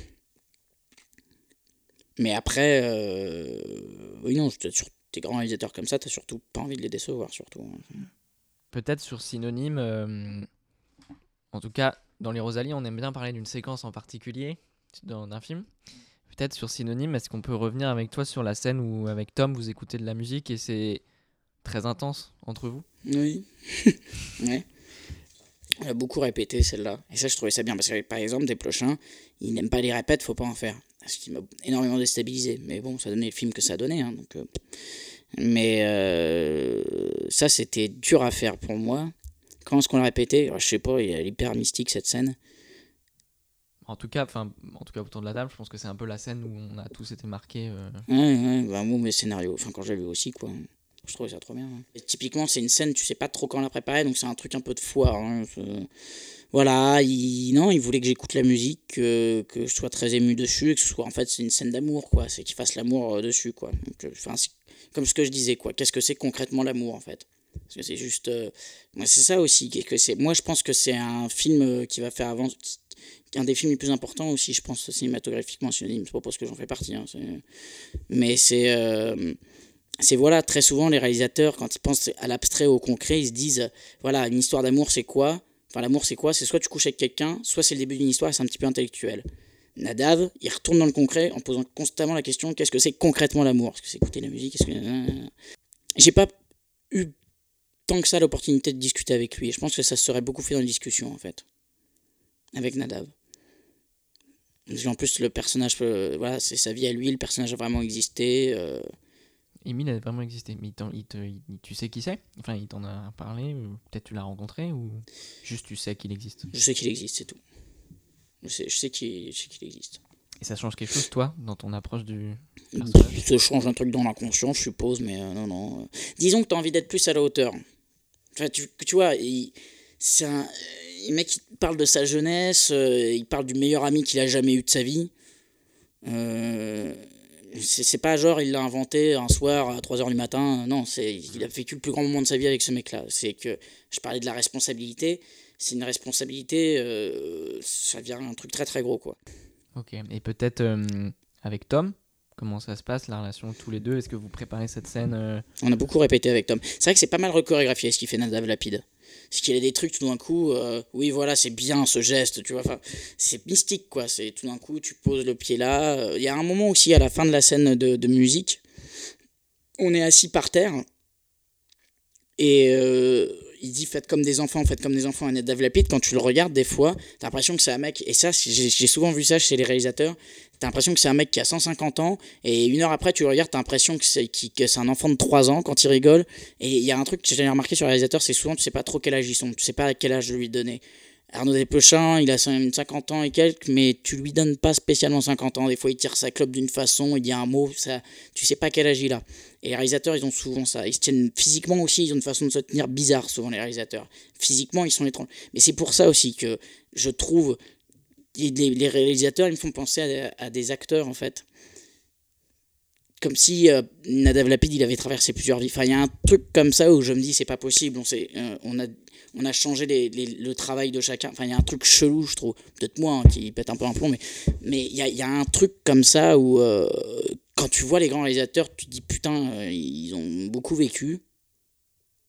Mais après, euh, oui, non, sur tes grands réalisateurs comme ça, t'as surtout pas envie de les décevoir, surtout. hein. Peut-être sur Synonyme, euh, en tout cas, dans Les Rosalie, on aime bien parler d'une séquence en particulier dans un film. Peut-être sur Synonyme, est-ce qu'on peut revenir avec toi sur la scène où, avec Tom, vous écoutez de la musique et c'est très intense entre vous? Oui. *laughs* On a beaucoup répété celle-là. Et ça, je trouvais ça bien. Parce que, par exemple, des Desplechin, il n'aime pas les répètes, faut pas en faire. Ce qui m'a énormément déstabilisé. Mais bon, ça donnait le film que ça donnait. hein, donc, euh, Mais euh, ça, c'était dur à faire pour moi. Comment est-ce qu'on l'a répété? Alors, Je sais pas, il est hyper mystique cette scène. En tout cas, en tout cas autour de la table, je pense que c'est un peu la scène où on a tous été marqués. euh, Ouais, ouais, bah, moi, mes scénarios, enfin, quand j'ai vu aussi, quoi. Je trouvais ça trop bien. hein. Typiquement, c'est une scène, tu sais pas trop quand la préparer, donc c'est un truc un peu de foire. hein, Voilà, il... non, il voulait que j'écoute la musique, que... je sois très ému dessus, et que ce soit, en fait, c'est une scène d'amour, quoi. C'est qu'il fasse l'amour euh, dessus, quoi. Euh, enfin, comme ce que je disais, quoi. Qu'est-ce que c'est concrètement l'amour, en fait? Parce que c'est juste. euh, c'est ça aussi. que c'est... Moi, je pense que c'est un film qui va faire avancer. Un des films les plus importants aussi, je pense, cinématographiquement synonyme. C'est pas parce que j'en fais partie. hein, Mais c'est. euh, c'est voilà, très souvent les réalisateurs, quand ils pensent à l'abstrait, au concret, ils se disent voilà, une histoire d'amour c'est quoi? Enfin, l'amour c'est quoi? C'est soit tu couches avec quelqu'un, soit c'est le début d'une histoire c'est un petit peu intellectuel. Nadav, il retourne dans le concret en posant constamment la question qu'est-ce que c'est concrètement l'amour? Est-ce que c'est écouter la musique? Que. J'ai pas eu tant que ça l'opportunité de discuter avec lui. Je pense que ça se serait beaucoup fait dans les discussions en fait. Avec Nadav. Parce qu'en plus, le personnage, euh, voilà, c'est sa vie à lui, le personnage a vraiment existé. euh, Emile a vraiment existé. Mais il t'en- il te- il- tu sais qui c'est? Enfin, il t'en a parlé Peut-être tu l'as rencontré Ou juste tu sais qu'il existe? Je sais qu'il existe, c'est tout. Je sais, je sais qu'il existe. Et ça change quelque chose, toi, dans ton approche du personnage? Ça change un truc dans l'inconscient, je suppose, mais euh, non, non. Disons que tu as envie d'être plus à la hauteur. Enfin, tu, tu vois, il, c'est un, euh, le mec il parle de sa jeunesse, euh, il parle du meilleur ami qu'il a jamais eu de sa vie. Euh, c'est pas genre il l'a inventé un soir à 3h du matin. Non, c'est il a vécu le plus grand moment de sa vie avec ce mec-là. C'est que je parlais de la responsabilité. C'est une responsabilité, euh, ça devient un truc très très gros quoi. Ok. Et peut-être avec Tom Comment ça se passe, la relation tous les deux? Est-ce que vous préparez cette scène On a beaucoup répété avec Tom. C'est vrai que c'est pas mal recorégraphié ce qu'il fait Nadav Lapide. C'est qu'il a des trucs tout d'un coup, euh, oui voilà, c'est bien ce geste, tu vois. C'est mystique quoi. C'est tout d'un coup, tu poses le pied là. Euh, Il y a un moment aussi à la fin de la scène de, de musique, on est assis par terre et euh, il dit faites comme des enfants, faites comme des enfants. Et Nadav Lapide, quand tu le regardes des fois, t'as l'impression que c'est un mec. Et ça, j'ai souvent vu ça chez les réalisateurs. T'as l'impression que c'est un mec qui a 150 ans, et une heure après, tu le regardes, t'as l'impression que c'est qui- que c'est un enfant de 3 ans quand il rigole. Et il y a un truc que j'ai remarqué sur les réalisateurs, c'est souvent tu sais pas trop quel âge ils sont, tu sais pas à quel âge lui donner. Arnaud Desplechin, il a 50 ans et quelques, mais tu lui donnes pas spécialement 50 ans. Des fois, il tire sa clope d'une façon, il dit un mot, ça, tu sais pas quel âge il a. Et les réalisateurs, ils ont souvent ça. Ils se tiennent physiquement aussi, ils ont une façon de se tenir bizarre, souvent, les réalisateurs. Physiquement, ils sont étranges. Mais c'est pour ça aussi que je trouve. Les, réalisateurs, ils me font penser à, à des acteurs, en fait. Comme si euh, Nadav Lapid, il avait traversé plusieurs vies. Enfin, il y a un truc comme ça où je me dis, c'est pas possible. On, sait, euh, on, a, on a changé les, les- le travail de chacun. Enfin, il y a un truc chelou, je trouve. Peut-être moi hein, qui pète un peu un plomb, mais mais il y a, y a un truc comme ça où, euh, quand tu vois les grands réalisateurs, tu te dis, putain, euh, ils ont beaucoup vécu.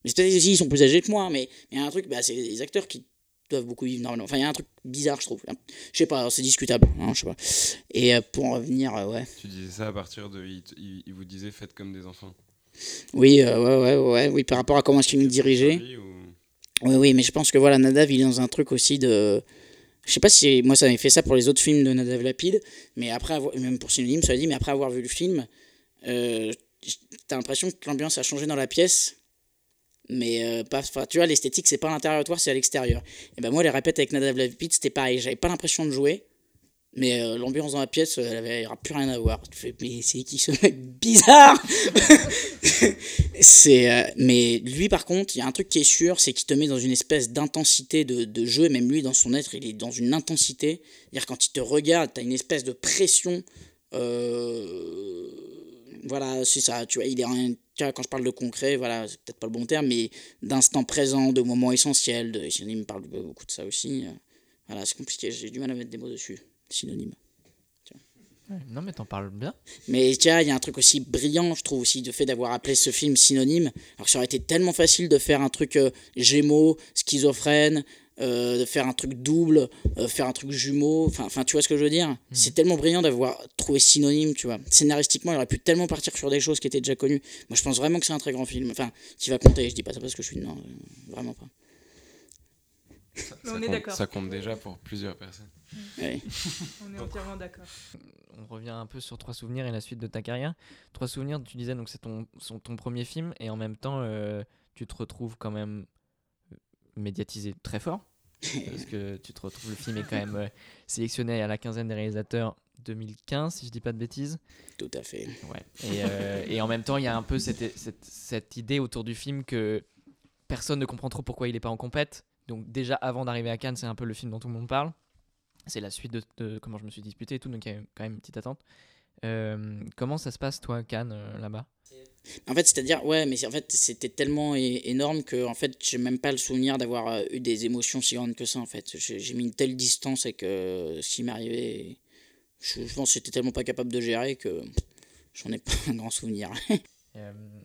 Mais c'est peut-être aussi, ils sont plus âgés que moi, mais mais il y a un truc, bah, c'est les acteurs qui doivent beaucoup vivre normalement. Enfin, il y a un truc bizarre, je trouve. Je sais pas, c'est discutable. hein, je sais pas. Et euh, pour en revenir, ouais. Tu disais ça à partir de. Il, vous disait faites comme des enfants. Oui, euh, ouais, ouais, ouais, oui, par rapport à comment est-ce qu'il nous dirigeait. Ou- Oui, oui, mais je pense que voilà, Nadav, il est dans un truc aussi de. Je sais pas si moi ça m'avait fait ça pour les autres films de Nadav Lapide, mais après avoir, même pour Synonyme, ça dit, mais après avoir vu le film, euh, t'as l'impression que l'ambiance a changé dans la pièce, mais euh, pas. Tu vois, l'esthétique, c'est pas à l'intérieur de toi, c'est à l'extérieur. Et ben moi, les répètes avec Nadav Lapide, c'était pareil, j'avais pas l'impression de jouer, Mais euh, l'ambiance dans la pièce, elle avait plus rien à voir. Tu fais, mais c'est qui ce mec bizarre *laughs* C'est, euh, Mais lui, par contre, il y a un truc qui est sûr, c'est qu'il te met dans une espèce d'intensité de, de, jeu, même lui, dans son être, il est dans une intensité. C'est-à-dire, quand il te regarde, tu as une espèce de pression. Euh, voilà, c'est ça, tu vois, il est quand je parle de concret, voilà, c'est peut-être pas le bon terme, mais d'instant présent, de moments essentiels, de, il me parle beaucoup de ça aussi. Voilà, c'est compliqué, j'ai du mal à mettre des mots dessus synonyme. non, mais t'en parles bien. Mais tiens, il y a un truc aussi brillant, je trouve aussi, de fait d'avoir appelé ce film synonyme. Alors ça aurait été tellement facile de faire un truc euh, gémeaux, schizophrène, euh, de faire un truc double, euh, faire un truc jumeau. Enfin, tu vois ce que je veux dire? Hmm. C'est tellement brillant d'avoir trouvé synonyme, tu vois. Scénaristiquement, il aurait pu tellement partir sur des choses qui étaient déjà connues. Moi, je pense vraiment que c'est un très grand film. Enfin, qui va compter. Je dis pas ça parce que je suis. Non, vraiment pas. Ça, on est d'accord. Ça compte déjà pour plusieurs personnes. *laughs* On est entièrement d'accord. On revient un peu sur Trois Souvenirs et la suite de ta carrière. Trois Souvenirs, tu disais, donc c'est ton, ton premier film et en même temps, euh, tu te retrouves quand même médiatisé très fort. *laughs* parce que tu te retrouves, le film est quand même euh, sélectionné à la quinzaine des réalisateurs 2015, si je dis pas de bêtises. Tout à fait. Ouais. Et, euh, et en même temps, il y a un peu cette, cette, cette, idée autour du film que personne ne comprend trop pourquoi il n'est pas en compète. Donc déjà avant d'arriver à Cannes, c'est un peu le film dont tout le monde parle. C'est la suite de, comment je me suis disputé et tout, donc il y a quand même une petite attente. Euh, comment ça se passe, toi, Cannes, euh, là-bas? En fait, c'est-à-dire, ouais, mais en fait, c'était tellement énorme que, en fait, j'ai même pas le souvenir d'avoir euh, eu des émotions si grandes que ça, en fait. J'ai mis une telle distance avec ce qui m'arrivait. Je, pense que j'étais tellement pas capable de gérer que j'en ai pas un grand souvenir. *laughs*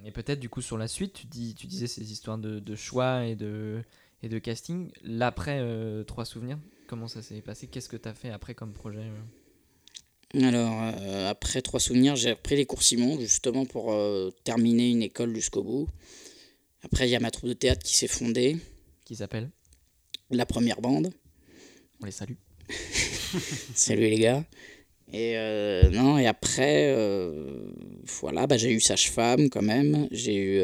et peut-être, du coup, sur la suite, tu, dis, tu disais ces histoires de, de choix et de, et de casting. L'après, trois souvenirs, Comment ça s'est passé? Qu'est-ce que tu as fait après comme projet euh Alors, euh, après Trois Souvenirs, j'ai repris les cours Simon, justement pour euh, terminer une école jusqu'au bout. Après, il y a ma troupe de théâtre qui s'est fondée. Qui s'appelle? La Première Bande. On les salue. *laughs* Salut les gars. Et non, et après, voilà, bah, j'ai eu Sage-Femme quand même. J'ai eu.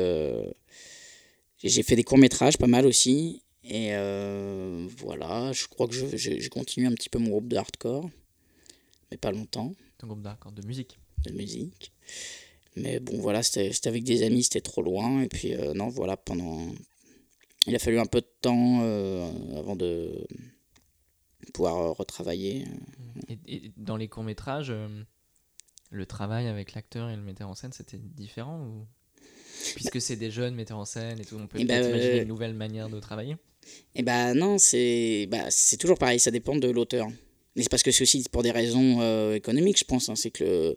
j'ai fait des courts-métrages, pas mal aussi. Et euh, voilà, je crois que j'ai continué un petit peu mon groupe de hardcore, mais pas longtemps. Ton groupe de de musique De musique. Mais bon, voilà, c'était avec des amis, c'était trop loin. Et puis, euh, non, voilà, pendant. Il a fallu un peu de temps euh, avant de pouvoir retravailler. Et, dans les courts-métrages, le travail avec l'acteur et le metteur en scène, c'était différent ou... Puisque c'est des jeunes metteurs en scène et tout, on peut eh ben, imaginer une nouvelle manière de travailler eh ben non, c'est bah, c'est toujours pareil, ça dépend de l'auteur. Mais c'est parce que c'est aussi pour des raisons euh, économiques, je pense. Hein. c'est que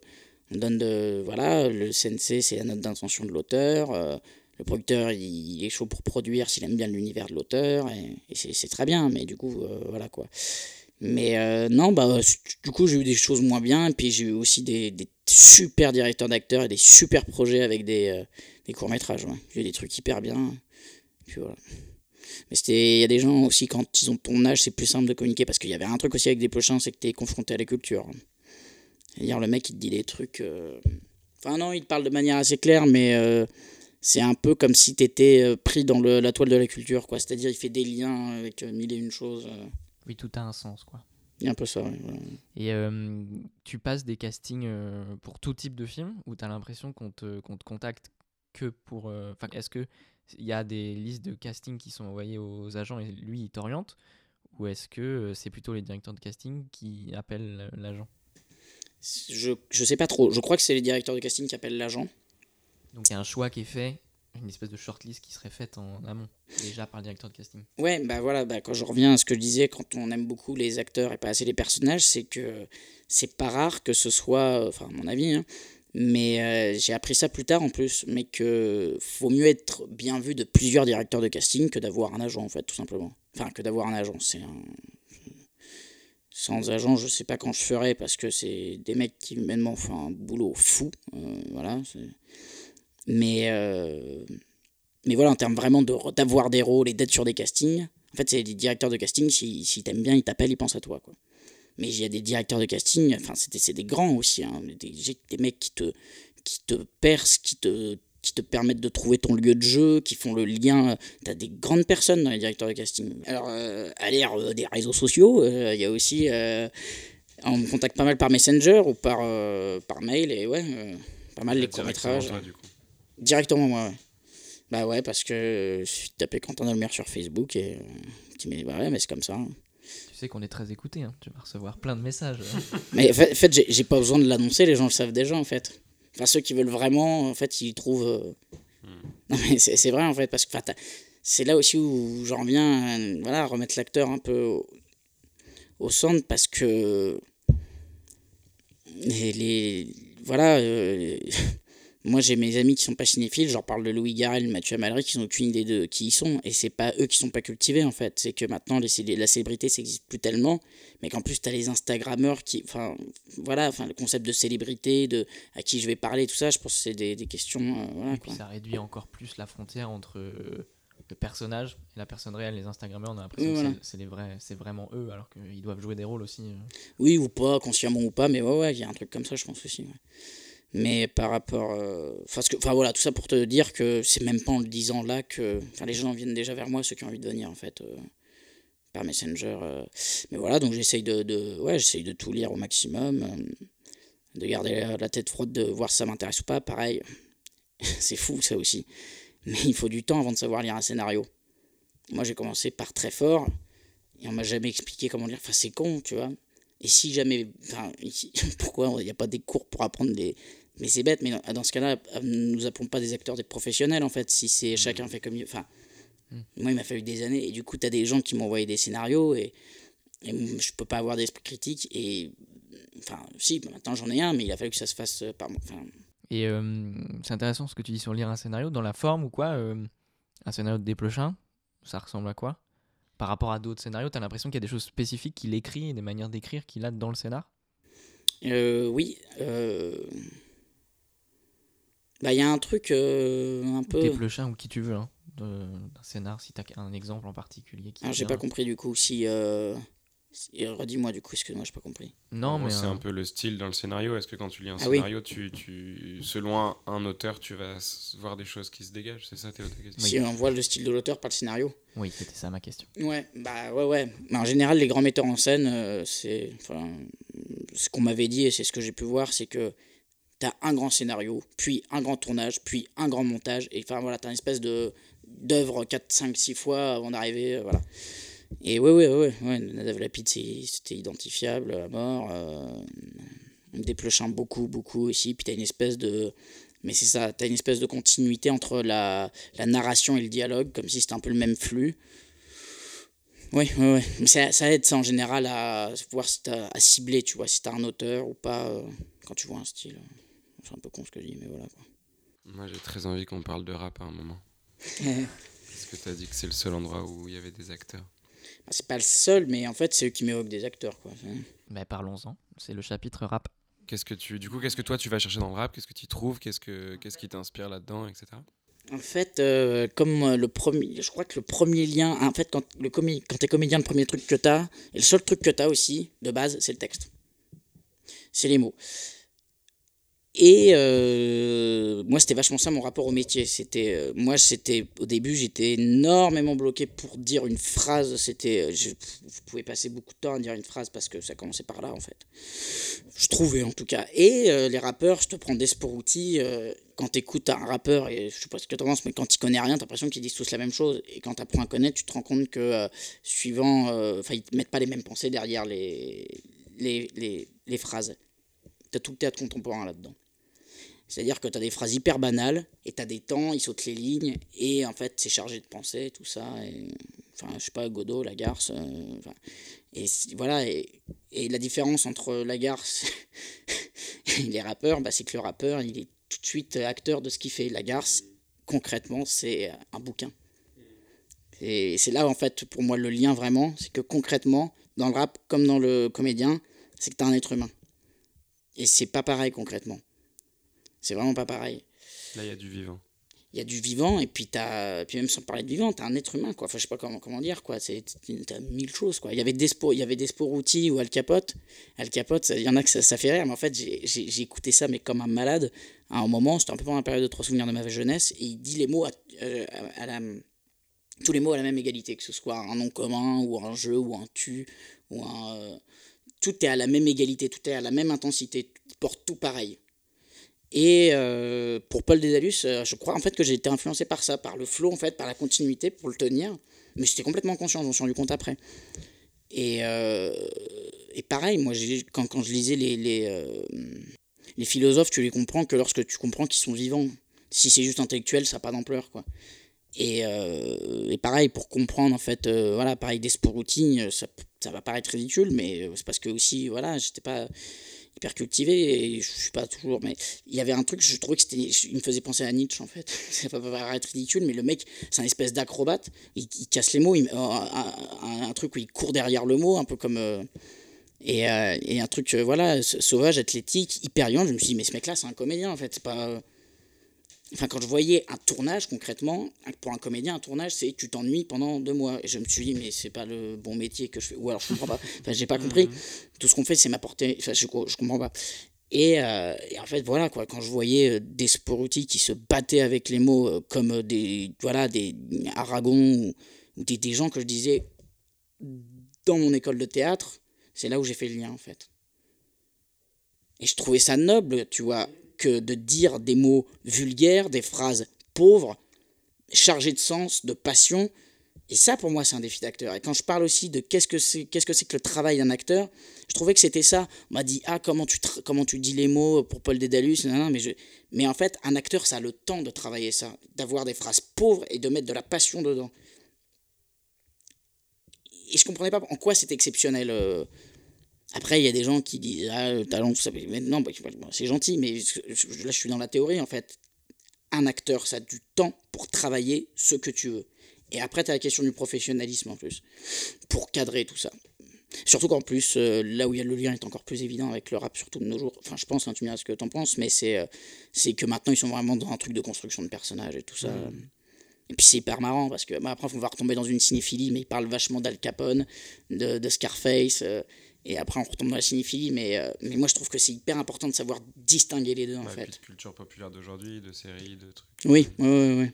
on donne de voilà, le CNC, c'est la note d'intention de l'auteur. Euh, le producteur, il, est chaud pour produire s'il aime bien l'univers de l'auteur, et, c'est très bien. Mais du coup, euh, voilà quoi. Mais non, bah du coup, j'ai eu des choses moins bien, et puis j'ai eu aussi des, super directeurs d'acteurs et des super projets avec des, des courts métrages. J'ai eu des trucs hyper bien. Puis voilà. Mais il y a des gens aussi, quand ils ont ton âge, c'est plus simple de communiquer. Parce qu'il y avait un truc aussi avec des pochins, c'est que tu es confronté à la culture. C'est-à-dire, le mec, il te dit des trucs. Euh, enfin, non, il te parle de manière assez claire, mais euh, c'est un peu comme si tu étais euh, pris dans le, la toile de la culture, quoi. C'est-à-dire, il fait des liens avec mille et une choses. Oui, tout a un sens, quoi. Il y a un peu ça, Et tu passes des castings pour tout type de film ou tu as l'impression qu'on te, te contacte que pour. Enfin, est-ce que il y a des listes de casting qui sont envoyées aux agents et lui il t'oriente ou est-ce que euh, c'est plutôt les directeurs de casting qui appellent l'agent? Je, je sais pas trop. Je crois que c'est les directeurs de casting qui appellent l'agent. Donc il y a un choix qui est fait, une espèce de shortlist qui serait faite en amont, déjà par le directeur de casting. Ouais, bah voilà, bah quand je reviens à ce que je disais, quand on aime beaucoup les acteurs et pas assez les personnages, c'est que c'est pas rare que ce soit, enfin à mon avis, hein, mais euh, j'ai appris ça plus tard en plus, mais que faut mieux être bien vu de plusieurs directeurs de casting que d'avoir un agent en fait, tout simplement. Enfin, que d'avoir un agent. C'est un... Sans agent, je sais pas quand je ferai parce que c'est des mecs qui humainement font un boulot fou. Euh, voilà. Mais, euh, mais voilà, en termes vraiment d'avoir des rôles et d'être sur des castings, en fait, c'est les directeurs de casting, si, si t'aimes bien, ils t'appellent, ils pensent à toi. Quoi mais il y a des directeurs de casting, enfin, c'est des grands aussi, hein, des, des, mecs qui te, qui te percent, qui te, qui te permettent de trouver ton lieu de jeu, qui font le lien. Tu as des grandes personnes dans les directeurs de casting. Alors, euh, à l'ère euh, des réseaux sociaux, euh, il y a aussi. On me contacte pas mal par Messenger ou par, par mail et ouais, pas mal les courts-métrages. Directement, moi, ouais. Bah ouais, parce que je suis tapé Quentin Delmer sur Facebook et tu me dis, bah ouais, mais c'est comme ça. hein. Tu sais qu'on est très écouté, hein. tu vas recevoir plein de messages. *laughs* Mais en fait, j'ai- pas besoin de l'annoncer, les gens le savent déjà en fait. Enfin, ceux qui veulent vraiment, en fait, ils trouvent. euh, Non, mais c'est c'est vrai en fait, parce que c'est là aussi où j'en viens euh, voilà, à remettre l'acteur un peu au, au centre parce que. Les. les- voilà. euh, Moi, j'ai mes amis qui sont pas cinéphiles, j'en parle de Louis Garrel, Mathieu Amalric, ils n'ont aucune idée de qui ils sont. Et c'est pas eux qui sont pas cultivés, en fait. C'est que maintenant, les, la célébrité, ça n'existe plus tellement. Mais qu'en plus, tu as les Instagrammeurs qui. Enfin, voilà, enfin, le concept de célébrité, de à qui je vais parler, tout ça, je pense que c'est des, des questions. euh, voilà, Et puis quoi. ça réduit encore plus la frontière entre euh, le personnage et la personne réelle. Les Instagrammeurs, on a l'impression que c'est- vrais, c'est vraiment eux, alors qu'ils doivent jouer des rôles aussi. euh. Oui, ou pas, consciemment ou pas, mais ouais, ouais, il y a un truc comme ça, je pense aussi. ouais. Mais par rapport. euh, Enfin, enfin, voilà, tout ça pour te dire que c'est même pas en le disant là que. Enfin, les gens viennent déjà vers moi, ceux qui ont envie de venir, en fait, euh, par Messenger. euh. Mais voilà, donc j'essaye de, de, ouais, de tout lire au maximum, euh, de garder la, la tête froide, de voir si ça m'intéresse ou pas. Pareil, *laughs* c'est fou, ça aussi. Mais il faut du temps avant de savoir lire un scénario. Moi, j'ai commencé par très fort, et on m'a jamais expliqué comment lire. Enfin, c'est con, tu vois. Et si jamais. Enfin, *laughs* pourquoi il n'y a pas des cours pour apprendre des. Mais c'est bête, mais dans, ce cas-là, euh, nous appelons pas des acteurs, des professionnels en fait, si c'est chacun fait comme. Enfin, moi il m'a fallu des années, et du coup, tu as des gens qui m'ont envoyé des scénarios, et, et je peux pas avoir d'esprit critique, et. Enfin, si, maintenant j'en ai un, mais il a fallu que ça se fasse euh, par moi. Enfin, Et euh, c'est intéressant ce que tu dis sur lire un scénario, dans la forme ou quoi. euh, un scénario de Desplechin, ça ressemble à quoi? Par rapport à d'autres scénarios, t'as l'impression qu'il y a des choses spécifiques qu'il écrit et des manières d'écrire qu'il a dans le scénar? Euh, oui. euh, Bah, il y a un truc euh, un peu. Desplechin ou qui tu veux, hein, d'un scénar, si t'as un exemple en particulier. Qui Ah, j'ai pas compris du coup. Si. Redis-moi du coup, excuse-moi, j'ai pas compris. Non, mais. c'est euh, un peu le style dans le scénario. Est-ce que quand tu lis un Ah oui. scénario, tu, tu, selon un, un auteur, tu vas voir des choses qui se dégagent? C'est ça Théo, ta question? Si on voit le style de l'auteur par le scénario. Oui, c'était ça ma question. Ouais, bah ouais, ouais. Mais en général, les grands metteurs en scène, euh, c'est. Enfin, ce qu'on m'avait dit et c'est ce que j'ai pu voir, c'est que t'as un grand scénario, puis un grand tournage, puis un grand montage. Et enfin, voilà, t'as une espèce de d'œuvre 4, 5, 6 fois avant d'arriver. euh, voilà. Et ouais, ouais, ouais, ouais. Nadav Lapid, c'était identifiable à mort. Euh, Desplechin, beaucoup, beaucoup aussi. Puis t'as une espèce de. Mais c'est ça, t'as une espèce de continuité entre la, la narration et le dialogue, comme si c'était un peu le même flux. Oui, oui, oui. Mais ça, ça aide, ça, en général, à voir si t'as- à cibler, tu vois, si t'as un auteur ou pas, euh, quand tu vois un style. C'est un peu con ce que je dis, mais voilà. Quoi. Moi, j'ai très envie qu'on parle de rap à un moment. *laughs* Parce que tu as dit que c'est le seul endroit où il y avait des acteurs. C'est pas le seul, mais en fait, c'est eux qui m'évoquent des acteurs, quoi. Mais parlons-en, c'est le chapitre rap. Qu'est-ce que tu, du coup, qu'est-ce que toi tu vas chercher dans le rap? Qu'est-ce que tu trouves? Qu'est-ce que, qu'est-ce qui t'inspire là-dedans, etc. En fait, euh, comme euh, le premier, je crois que le premier lien, en fait, quand, le comé quand t'es comédien, le premier truc que t'as, et le seul truc que t'as aussi, de base, c'est le texte. C'est les mots. Et euh, moi, c'était vachement ça mon rapport au métier. C'était, euh, moi, c'était au début, j'étais énormément bloqué pour dire une phrase. C'était, je, je pouvais passer beaucoup de temps à dire une phrase parce que ça commençait par là, en fait. Je trouvais en tout cas. Et euh, les rappeurs, je te prends Desporuti, euh, quand t'écoutes un rappeur, et je sais pas ce que tu penses, mais quand il connaît rien, t'as l'impression qu'ils disent tous la même chose. Et quand t'apprends à connaître, tu te rends compte que, euh, suivant. euh, Enfin, ils te mettent pas les mêmes pensées derrière les, les, les, les phrases. T'as tout le théâtre contemporain là-dedans. C'est-à-dire que tu as des phrases hyper banales et tu as des temps, ils sautent les lignes et en fait c'est chargé de pensée, tout ça. Et, enfin, je sais pas, Godot, Lagarce. euh, et voilà. Et, la différence entre Lagarce *laughs* et les rappeurs, bah, c'est que le rappeur, il est tout de suite acteur de ce qu'il fait. Lagarce, concrètement, c'est un bouquin. Et c'est là en fait pour moi le lien vraiment, c'est que concrètement, dans le rap comme dans le comédien, c'est que tu un être humain. Et c'est pas pareil concrètement. C'est vraiment pas pareil. Là, il y a du vivant. Il y a du vivant, et puis, t'as, puis même sans parler de vivant, tu as un être humain, quoi. Enfin, je sais pas comment, comment dire, quoi. Tu as mille choses, quoi. Il y avait Despo, il y avait Desporuti ou Al Capote. Al Capote, il y en a que ça, ça fait rire, mais en fait, j'ai, écouté ça, mais comme un malade, à un moment, c'était un peu pendant la période de trois souvenirs de ma jeunesse, et il dit les mots à, euh, à- à la, tous les mots à la même égalité, que ce soit un nom commun, ou un jeu, ou un tu, ou un. euh, tout est à la même égalité, tout est à la même intensité, tout porte tout pareil. Et euh, pour Paul Dédalus, euh, je crois en fait que j'ai été influencé par ça, par le flow en fait, par la continuité pour le tenir. Mais j'étais complètement conscient, je m'en suis rendu compte après. Et, euh, et pareil, moi quand, quand je lisais les, les, les, philosophes, tu les comprends que lorsque tu comprends qu'ils sont vivants. Si c'est juste intellectuel, ça n'a pas d'ampleur. quoi. Et, et, pareil, pour comprendre en fait, voilà, pareil, des routines, ça, ça va paraître ridicule, mais c'est parce que aussi, voilà, j'étais pas hyper cultivé et je suis pas toujours mais il y avait un truc je trouvais que c'était il me faisait penser à Nietzsche en fait. *laughs* Ça va paraître ridicule mais le mec c'est un espèce d'acrobate. Il, casse les mots euh, un, truc où il court derrière le mot un peu comme euh, et, euh, et, un truc voilà sauvage athlétique hyper je me suis dit mais ce mec là c'est un comédien en fait. C'est pas Enfin, quand je voyais un tournage concrètement, pour un comédien, un tournage, c'est tu t'ennuies pendant deux mois. Et je me suis dit, mais c'est pas le bon métier que je fais. Ou alors je comprends pas. Enfin, j'ai pas compris. Mhm. Tout ce qu'on fait, c'est m'apporter. Enfin, je, je comprends pas. Et, euh, et, en fait, voilà, quoi, quand je voyais euh, des Sporuti qui se battaient avec les mots euh, comme des, voilà, des Aragon ou, des, des, gens que je disais dans mon école de théâtre, c'est là où j'ai fait le lien, en fait. Et je trouvais ça noble, tu vois que de dire des mots vulgaires, des phrases pauvres, chargées de sens, de passion. Et ça, pour moi, c'est un défi d'acteur. Et quand je parle aussi de qu'est-ce que c'est qu'est-ce que, c'est que le travail d'un acteur, je trouvais que c'était ça. On m'a dit, ah, comment tu, comment tu dis les mots pour Paul Dédalus non, non, mais, je... mais en fait, un acteur, ça a le temps de travailler ça, d'avoir des phrases pauvres et de mettre de la passion dedans. Et je comprenais pas en quoi c'est exceptionnel. Euh, après, il y a des gens qui disent Ah, le talent, ça Non, bah, c'est gentil, mais là, je suis dans la théorie, en fait. Un acteur, ça a du temps pour travailler ce que tu veux. Et après, tu as la question du professionnalisme, en plus, pour cadrer tout ça. Surtout qu'en plus, euh, là où il y a le lien est encore plus évident avec le rap, surtout de nos jours. Enfin, je pense, hein, tu me diras ce que tu en penses, mais c'est euh, c'est que maintenant, ils sont vraiment dans un truc de construction de personnages et tout ça. Et puis c'est hyper marrant parce que bah, après, on va retomber dans une cinéphilie, mais ils parlent vachement d'Al Capone, de, de Scarface. Euh, et après, on retombe dans la cinéphilie, mais, euh, mais moi je trouve que c'est hyper important de savoir distinguer les deux en fait. Puis culture populaire d'aujourd'hui, de séries, de trucs. Oui, oui, oui.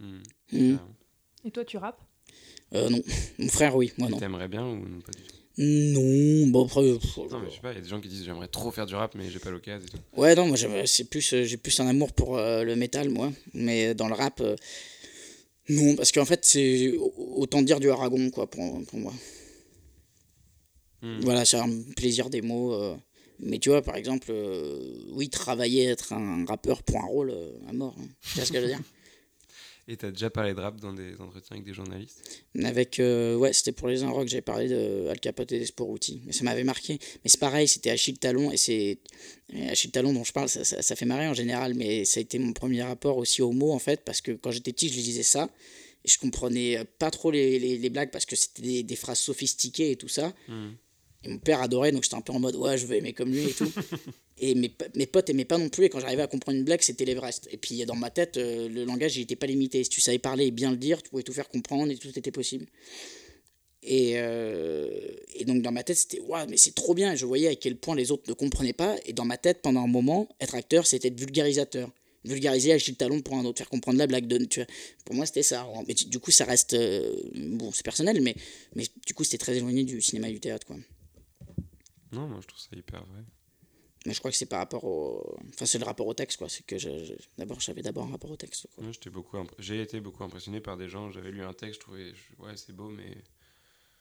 oui. Mmh. Et toi, tu rappes? Euh, Non, mon frère, oui, moi non. T'aimerais bien ou pas du tout? Non, bon après. non, mais je sais pas, il y a des gens qui disent j'aimerais trop faire du rap, mais j'ai pas l'occasion et tout. Ouais, non, moi c'est plus, euh, j'ai plus un amour pour le métal, moi. Mais dans le rap, non, parce qu'en fait, c'est autant dire du Aragon, quoi, pour, pour moi. Hmm. Voilà, c'est un plaisir des mots. Euh. Mais tu vois, par exemple, euh, oui, travailler, être un rappeur pour un rôle euh, à mort. Hein. Tu vois ce que je veux dire *laughs* Et t'as déjà parlé de rap dans des entretiens avec des journalistes? Avec, ouais, c'était pour les Inrocks, j'avais parlé de Al Capote et des Sporuti. Mais ça m'avait marqué. Mais c'est pareil, c'était Achille Talon, et c'est. Achille Talon dont je parle, ça, ça, fait marrer en général, mais ça a été mon premier rapport aussi aux mots, en fait, parce que quand j'étais petit, je lisais ça, et je comprenais pas trop les, les, blagues, parce que c'était des, des, phrases sophistiquées et tout ça. Hmm mon père adorait, donc j'étais un peu en mode ouais, je veux aimer comme lui et tout. *laughs* et mes, mes potes aimaient pas non plus, et quand j'arrivais à comprendre une blague, c'était l'Everest. Et puis dans ma tête, euh, le langage, il n'était pas limité. Si tu savais parler et bien le dire, tu pouvais tout faire comprendre et tout était possible. Et, euh, et donc dans ma tête, c'était ouais, mais c'est trop bien. Et je voyais à quel point les autres ne comprenaient pas. Et dans ma tête, pendant un moment, être acteur, c'était être vulgarisateur vulgariser acheter le talon pour un autre, faire comprendre la blague de. Tu vois. Pour moi, c'était ça. Mais du coup, ça reste. Euh, bon, c'est personnel, mais, mais du coup, c'était très éloigné du cinéma et du théâtre. Quoi. Non, moi je trouve ça hyper vrai. Mais je crois que c'est par rapport au. Enfin, c'est le rapport au texte, quoi. C'est que je, d'abord, j'avais d'abord un rapport au texte. Quoi. j'étais beaucoup J'ai été beaucoup impressionné par des gens. J'avais lu un texte, je trouvais. Ouais, c'est beau, mais.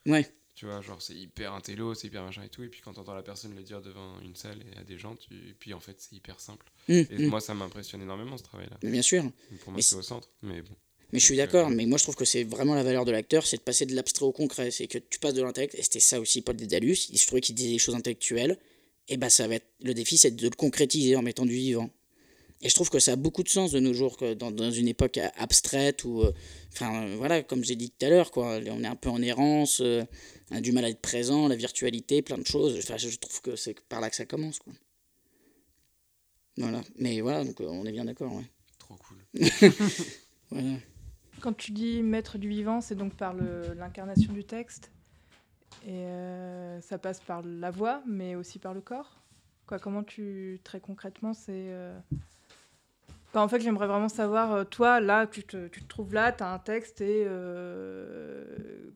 Ouais. Tu vois, genre, c'est hyper intello, c'est hyper machin et tout. Et puis quand t'entends la personne le dire devant une salle et à des gens, tu... et puis en fait, c'est hyper simple. Mmh, et mmh. moi, ça m'impressionne énormément ce travail-là. Bien sûr. Pour moi, c'est au centre, mais bon. Mais je suis d'accord, mais moi je trouve que c'est vraiment la valeur de l'acteur, c'est de passer de l'abstrait au concret. C'est que tu passes de l'intellect, et c'était ça aussi Paul Dédalus, je trouvais qu'il disait des choses intellectuelles, et bah ça va être, le défi c'est de le concrétiser en mettant du vivant. Et je trouve que ça a beaucoup de sens de nos jours, que dans, dans une époque abstraite où, euh, enfin voilà, comme j'ai dit tout à l'heure, quoi, on est un peu en errance, euh, on a du mal à être présent, la virtualité, plein de choses. Enfin, je trouve que c'est par là que ça commence, quoi. Voilà, mais voilà, donc euh, on est bien d'accord, ouais. Trop cool. *laughs* voilà. Quand tu dis mettre du vivant, c'est donc par l'incarnation du texte. Et euh, ça passe par la voix, mais aussi par le corps. Quoi, comment tu, très concrètement, c'est. Euh, en fait, j'aimerais vraiment savoir, euh, toi, là, tu te, trouves là, tu as un texte et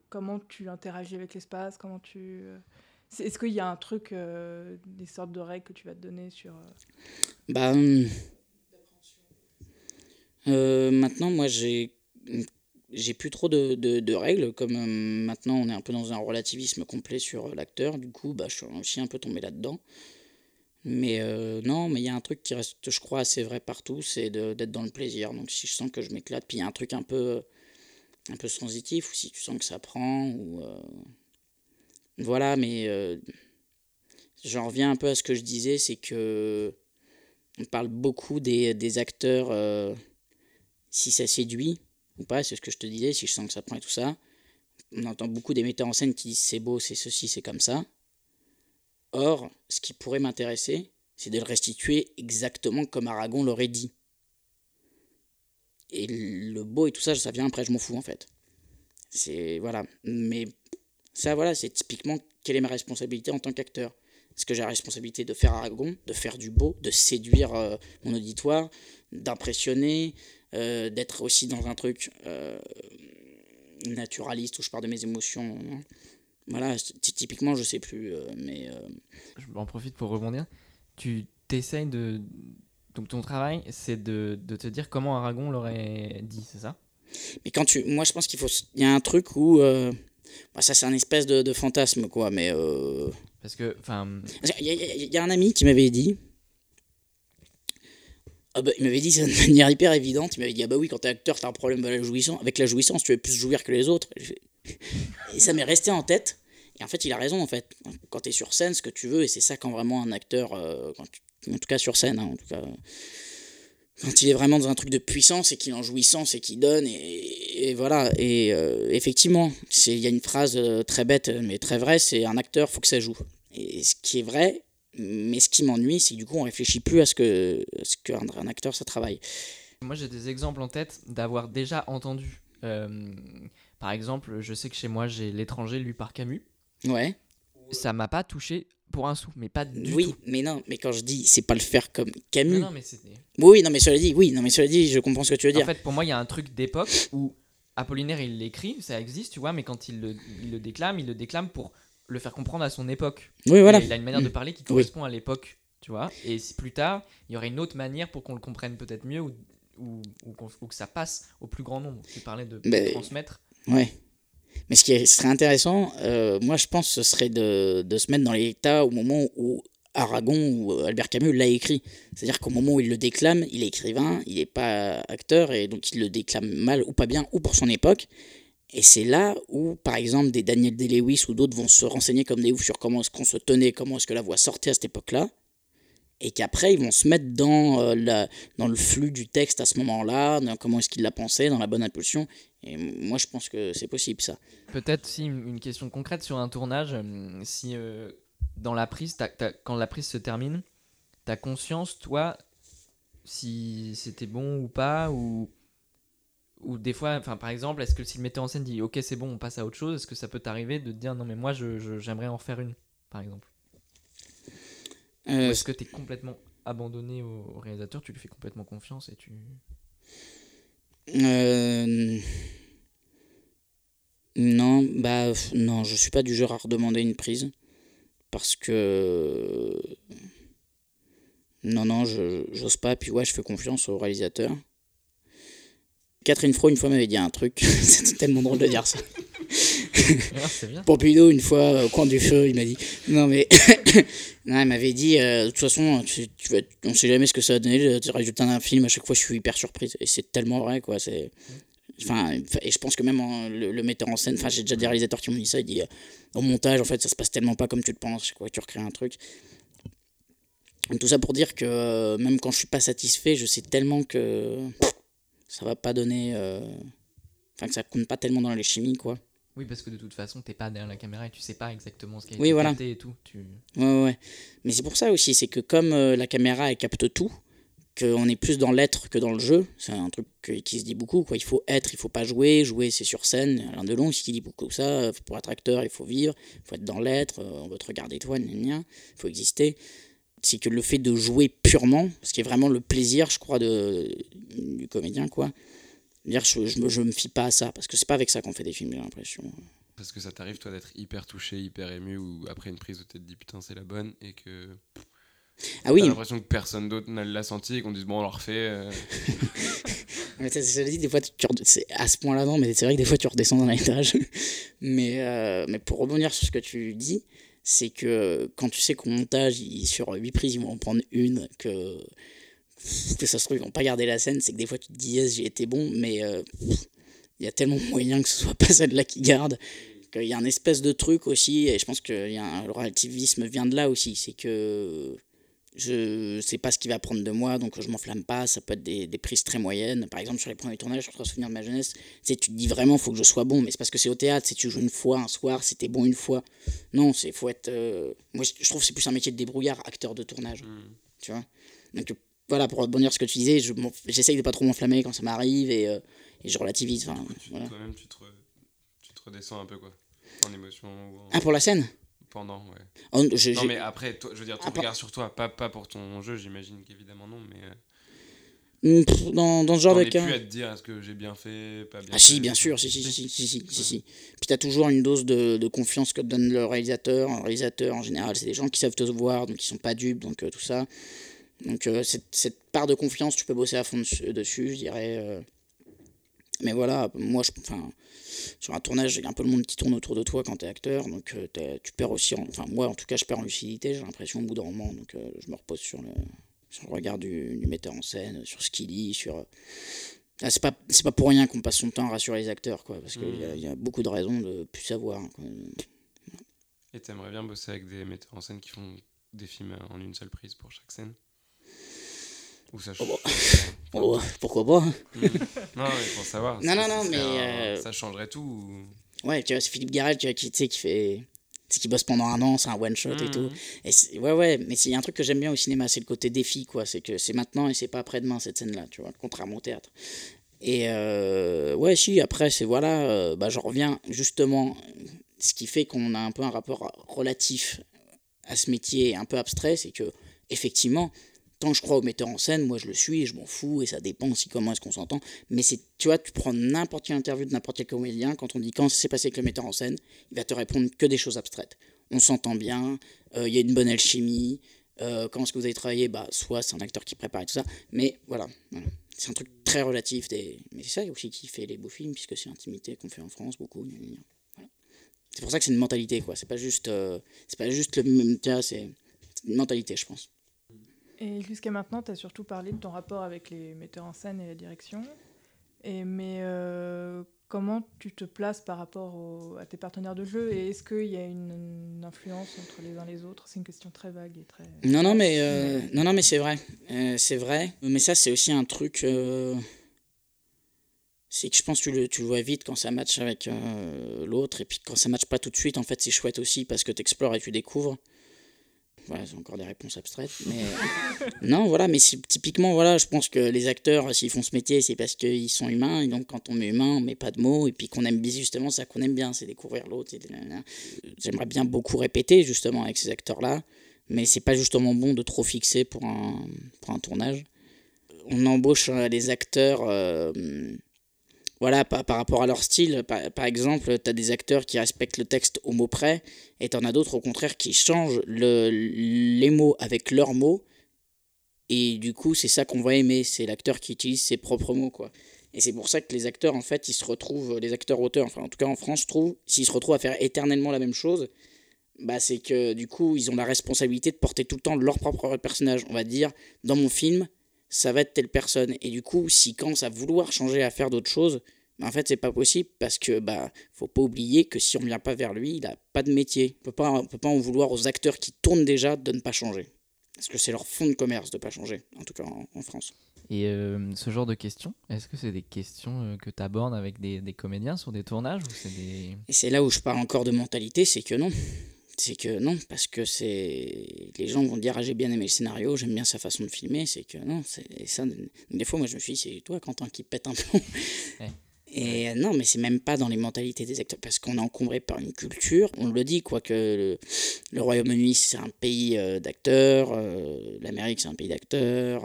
comment tu interagis avec l'espace, comment tu. Est-ce qu'il y a un truc, des sortes de règles que tu vas te donner sur. Bah. Hum, maintenant, moi, j'ai j'ai plus trop de, de, règles, comme maintenant on est un peu dans un relativisme complet sur l'acteur, du coup bah, je suis aussi un peu tombé là-dedans. Mais euh, non, mais il y a un truc qui reste, je crois, assez vrai partout, c'est d'être dans le plaisir. Donc si je sens que je m'éclate, puis il y a un truc un peu, un peu sensitif, ou si tu sens que ça prend, ou... Euh, voilà, mais euh, j'en reviens un peu à ce que je disais, c'est que on parle beaucoup des, des acteurs, si ça séduit pas, c'est ce que je te disais, si je sens que ça prend et tout ça. On entend beaucoup des metteurs en scène qui disent c'est beau, c'est ceci, c'est comme ça. Or, ce qui pourrait m'intéresser, c'est de le restituer exactement comme Aragon l'aurait dit. Et le beau et tout ça, ça vient après, je m'en fous en fait. C'est. Voilà. Mais ça, voilà, c'est typiquement quelle est ma responsabilité en tant qu'acteur. Est-ce que j'ai la responsabilité de faire Aragon, de faire du beau, de séduire euh, mon auditoire, d'impressionner, euh, d'être aussi dans un truc euh, naturaliste où je pars de mes émotions hein. Voilà, typiquement, je sais plus, euh, mais. Je m'en profite pour rebondir. Tu t'essayes de. Donc ton travail, c'est de, de, te dire comment Aragon l'aurait dit, c'est ça? Mais quand tu. Moi, je pense qu'il faut. Il y a un truc où. Bah, ça, c'est un espèce de, de, fantasme, quoi, mais. Parce que. Enfin. Il y, y, a un ami qui m'avait dit. Ah bah, il m'avait dit ça de manière hyper évidente. Il m'avait dit Ah bah oui, quand t'es acteur, t'as un problème avec la jouissance. Avec la jouissance, tu veux plus jouir que les autres. Et ça m'est resté en tête. Et en fait, il a raison, en fait. Quand tu es sur scène, ce que tu veux, et c'est ça quand vraiment un acteur, euh, en tout cas sur scène, hein, en tout cas, quand il est vraiment dans un truc de puissance et qu'il en jouissance et qu'il donne, et, voilà. Et euh, effectivement, il y a une phrase euh, très bête, mais très vraie, c'est un acteur, faut que ça joue. Et ce qui est vrai, mais ce qui m'ennuie, c'est que du coup, on réfléchit plus à ce que ce qu'un un acteur, ça travaille. Moi, j'ai des exemples en tête d'avoir déjà entendu. par exemple, je sais que chez moi, j'ai L'étranger lu par Camus. Ouais. Ça m'a pas touché pour un sou, mais pas du oui, tout. Oui, mais non, mais quand je dis, c'est pas le faire comme Camus. Non, non mais c'était. Oui, non, mais cela dit, oui, non, mais cela dit, je comprends ce que tu veux dire. En fait, pour moi, il y a un truc d'époque où Apollinaire, il l'écrit, ça existe, tu vois, mais quand il le, il le, déclame, il le déclame pour le faire comprendre à son époque. Oui, voilà. il a une manière de mm. parler qui correspond à l'époque, tu vois. Et si plus tard, il y aurait une autre manière pour qu'on le comprenne peut-être mieux ou, ou, ou, que ça passe au plus grand nombre. Tu parlais de transmettre. Ouais. Mais ce qui serait intéressant, euh, moi je pense, ce serait de, de, se mettre dans l'état au moment où Aragon ou Albert Camus l'a écrit. C'est-à-dire qu'au moment où il le déclame, il est écrivain, il n'est pas acteur, et donc il le déclame mal ou pas bien, ou pour son époque. Et c'est là où, par exemple, des Daniel Day-Lewis ou d'autres vont se renseigner comme des oufs sur comment est-ce qu'on se tenait, comment est-ce que la voix sortait à cette époque-là et qu'après ils vont se mettre dans, euh, la, dans le flux du texte à ce moment-là, comment est-ce qu'il l'a pensé, dans la bonne impulsion. Et moi je pense que c'est possible ça. Peut-être si une question concrète sur un tournage, euh, si euh, dans la prise, quand la prise se termine, tu as conscience toi si c'était bon ou pas ou des fois, enfin par exemple, est-ce que si le metteur en scène dit ok c'est bon on passe à autre chose, est-ce que ça peut t'arriver de te dire non mais moi j'aimerais en faire une par exemple? Euh, est-ce que tu es complètement abandonné au, réalisateur Tu lui fais complètement confiance et tu. Euh... Non, bah non, je suis pas du genre à redemander une prise parce que non non, je j'ose pas. Puis ouais, je fais confiance au réalisateur. Catherine Fro une fois m'avait dit un truc, *laughs* c'était tellement drôle de dire ça. Pompidou, une fois, au coin du feu, il m'a dit Non, mais. *coughs* non, il m'avait dit euh, De toute façon, tu, tu on sait jamais ce que ça va donner le résultat d'un film. À chaque fois, je suis hyper surprise. Et c'est tellement vrai, quoi. C'est. Enfin, et je pense que même le, metteur en scène, enfin, j'ai déjà des réalisateurs qui m'ont dit ça. Il dit euh, Au montage, en fait, ça se passe tellement pas comme tu le penses. Fois, tu recrées un truc. Tout ça pour dire que euh, même quand je suis pas satisfait, je sais tellement que ça va pas donner. Enfin, que ça compte pas tellement dans les chimies, quoi. Oui, parce que de toute façon, t'es pas derrière la caméra et tu sais pas exactement ce qui a été capté et tout. Tu... Ouais, ouais. Mais c'est pour ça aussi, c'est que comme euh, la caméra elle capte tout, qu'on est plus dans l'être que dans le jeu. C'est un truc qui se dit beaucoup. Quoi. Il faut être, il faut pas jouer. Jouer, c'est sur scène. Alain Delon, ce qui dit beaucoup ça. Pour être acteur, il faut vivre. Il faut être dans l'être. Euh, on veut te regarder toi. Il faut exister. C'est que le fait de jouer purement, ce qui est vraiment le plaisir, je crois, de, du comédien, quoi, Dire, je, je, me, je me fie pas à ça, parce que c'est pas avec ça qu'on fait des films, j'ai l'impression. Parce que ça t'arrive, toi, d'être hyper touché, hyper ému, ou après une prise de tête, dit putain, c'est la bonne, et que. Ah oui. T'as l'impression que personne d'autre n'a l'a senti et qu'on dise bon, on le refait. euh. *laughs* Mais ça, ça dit, des fois, tu, tu à ce point-là, non, mais c'est vrai que des fois, tu redescends dans l'étage. *laughs* mais, euh, mais pour rebondir sur ce que tu dis, c'est que quand tu sais qu'au montage, sur 8 prises, ils vont en prendre une, que, que ça se trouve, ils vont pas garder la scène, c'est que des fois, tu te dis, yes, j'ai été bon, mais euh, il y a tellement moyen que ce soit *laughs* pas celle-là qui garde. qu'il y a un espèce de truc aussi, et je pense que y a un- le relativisme vient de là aussi, c'est que je sais pas ce qu'il va prendre de moi, donc je m'enflamme pas. Ça peut être des, des prises très moyennes. Par exemple, sur les premiers tournages, sur trois souvenirs de ma jeunesse, tu te dis vraiment, faut que je sois bon, mais c'est parce que c'est au théâtre. Si tu joues une fois, un soir, c'était bon une fois. Non, c'est faut être. euh, Moi, je je trouve que c'est plus un métier de débrouillard, acteur de tournage. Mm. Tu vois Donc, euh, voilà, pour rebondir sur ce que tu disais, je j'essaye de pas trop m'enflammer quand ça m'arrive et, euh, et je relativise. Enfin, voilà. Toi-même, tu te, re- tu te redescends un peu, quoi. En émotion ou en- Ah, pour la scène? Pendant, ouais. En, je, non, mais après, toi, je veux dire, ton regard sur toi, pas, pas pour ton jeu, j'imagine qu'évidemment non, mais. Euh, hmm, pff, dans, dans, ce genre de cas. plus à te dire est-ce que j'ai bien fait, pas bien Ah, fait, si, bien sûr, si, si, si, si, si, si, ouais. si. Puis t'as toujours une dose de, de, confiance que te donne le réalisateur. Le réalisateur, en général, c'est des gens qui savent te voir, donc ils sont pas dupes, donc euh, tout ça. Donc, euh, cette, cette, part de confiance, tu peux bosser à fond dessus, je dirais. Euh... Mais voilà, moi, je, enfin, sur un tournage, il y a un peu le monde qui tourne autour de toi quand t'es acteur, donc euh, tu perds aussi, en- enfin moi en tout cas, je perds en lucidité, j'ai l'impression au bout d'un moment, donc euh, je me repose sur le, sur le regard du, du metteur en scène, sur ce qu'il dit, sur... ah, c'est pas, c'est pas pour rien qu'on passe son temps à rassurer les acteurs, quoi, parce qu'il y, a- il y a beaucoup de raisons de plus savoir. quoi. Et t'aimerais bien bosser avec des metteurs en scène qui font des films en une seule prise pour chaque scène? Ou ça Oh, change Oh, pourquoi pas hein. Non, mais pour savoir. Non, ça- non, non, mais, un- euh, Ça changerait tout ou- Ouais, tu vois, c'est Philippe Garrel tu vois, qui, tu sais, qui fait... qui bosse pendant un an, c'est un one-shot et Mhm. tout. Et ouais, ouais, mais il y a un truc que j'aime bien au cinéma, c'est le côté défi, quoi. C'est que c'est maintenant et c'est pas après-demain, cette scène-là, tu vois, contrairement au théâtre. Et euh, ouais, si, après, c'est voilà, euh, bah, j'en reviens justement, ce qui fait qu'on a un peu un rapport relatif à ce métier un peu abstrait, c'est que, effectivement, tant que je crois au metteur en scène, moi je le suis et je m'en fous, et ça dépend aussi comment est-ce qu'on s'entend. Mais c'est, tu vois, tu prends n'importe quelle interview de n'importe quel comédien, quand on dit quand ça s'est passé avec le metteur en scène, il va te répondre que des choses abstraites. On s'entend bien, euh, il y a une bonne alchimie, euh, quand est-ce que vous avez travaillé? Bah, soit c'est un acteur qui prépare et tout ça, mais voilà. C'est un truc très relatif, des... mais c'est ça aussi qui fait les beaux films, puisque c'est l'intimité qu'on fait en France beaucoup. Voilà. C'est pour ça que c'est une mentalité, quoi. C'est pas juste, euh, c'est pas juste le même. c'est une mentalité, je pense. Et jusqu'à maintenant, tu as surtout parlé de ton rapport avec les metteurs en scène et la direction. Mais euh, comment tu te places par rapport à tes partenaires de jeu? Et est-ce qu'il y a une, influence entre les uns les autres? C'est une question très vague et très... Non, non, mais, euh, non, non, mais c'est vrai. Euh, c'est vrai. Mais ça, c'est aussi un truc. c'est que je pense que tu le, tu le vois vite quand ça match avec l'autre. Et puis quand ça match pas tout de suite, en fait, c'est chouette aussi parce que tu explores et tu découvres. Voilà, c'est encore des réponses abstraites. Mais *laughs* non, voilà, mais typiquement, voilà, je pense que les acteurs, s'ils font ce métier, c'est parce qu'ils sont humains. Et donc, quand on est humain, on met pas de mots. Et puis qu'on aime bien, justement, ça qu'on aime bien, c'est découvrir l'autre. J'aimerais bien beaucoup répéter, justement, avec ces acteurs-là mais c'est pas justement bon de trop fixer pour un, pour un tournage. On embauche euh, les acteurs euh, voilà, par, par rapport à leur style. Par, par exemple, tu as des acteurs qui respectent le texte au mot près, et tu en as d'autres au contraire qui changent le, les mots avec leurs mots, et du coup, c'est ça qu'on va aimer, c'est l'acteur qui utilise ses propres mots. quoi. Et c'est pour ça que les acteurs, en fait, ils se retrouvent, les acteurs-auteurs, enfin en tout cas en France, je trouve, s'ils se retrouvent à faire éternellement la même chose, bah, c'est que du coup, ils ont la responsabilité de porter tout le temps leur propre personnage. On va dire, dans mon film, ça va être telle personne. Et du coup, s'ils commencent à vouloir changer, à faire d'autres choses, bah, en fait, c'est pas possible parce que bah, faut pas oublier que si on vient pas vers lui, il a pas de métier. On peut pas, on peut pas en vouloir aux acteurs qui tournent déjà de ne pas changer. Parce que c'est leur fond de commerce de pas changer, en tout cas en, en France. Et euh, ce genre de questions, est-ce que c'est des questions euh, que tu abordes avec des, des comédiens sur des tournages ou c'est des... Et c'est là où je parle encore de mentalité, c'est que non. C'est que non, parce que c'est. Les gens vont dire Ah, j'ai bien aimé le scénario, j'aime bien sa façon de filmer, c'est que non. c'est et ça, des fois, moi, je me suis dit C'est toi, Quentin, qui pète un plomb. Ouais. Et euh, non, mais c'est même pas dans les mentalités des acteurs, parce qu'on est encombré par une culture. On le dit, quoi, que le, le Royaume-Uni, c'est un pays euh, d'acteurs, euh, l'Amérique, c'est un pays d'acteurs.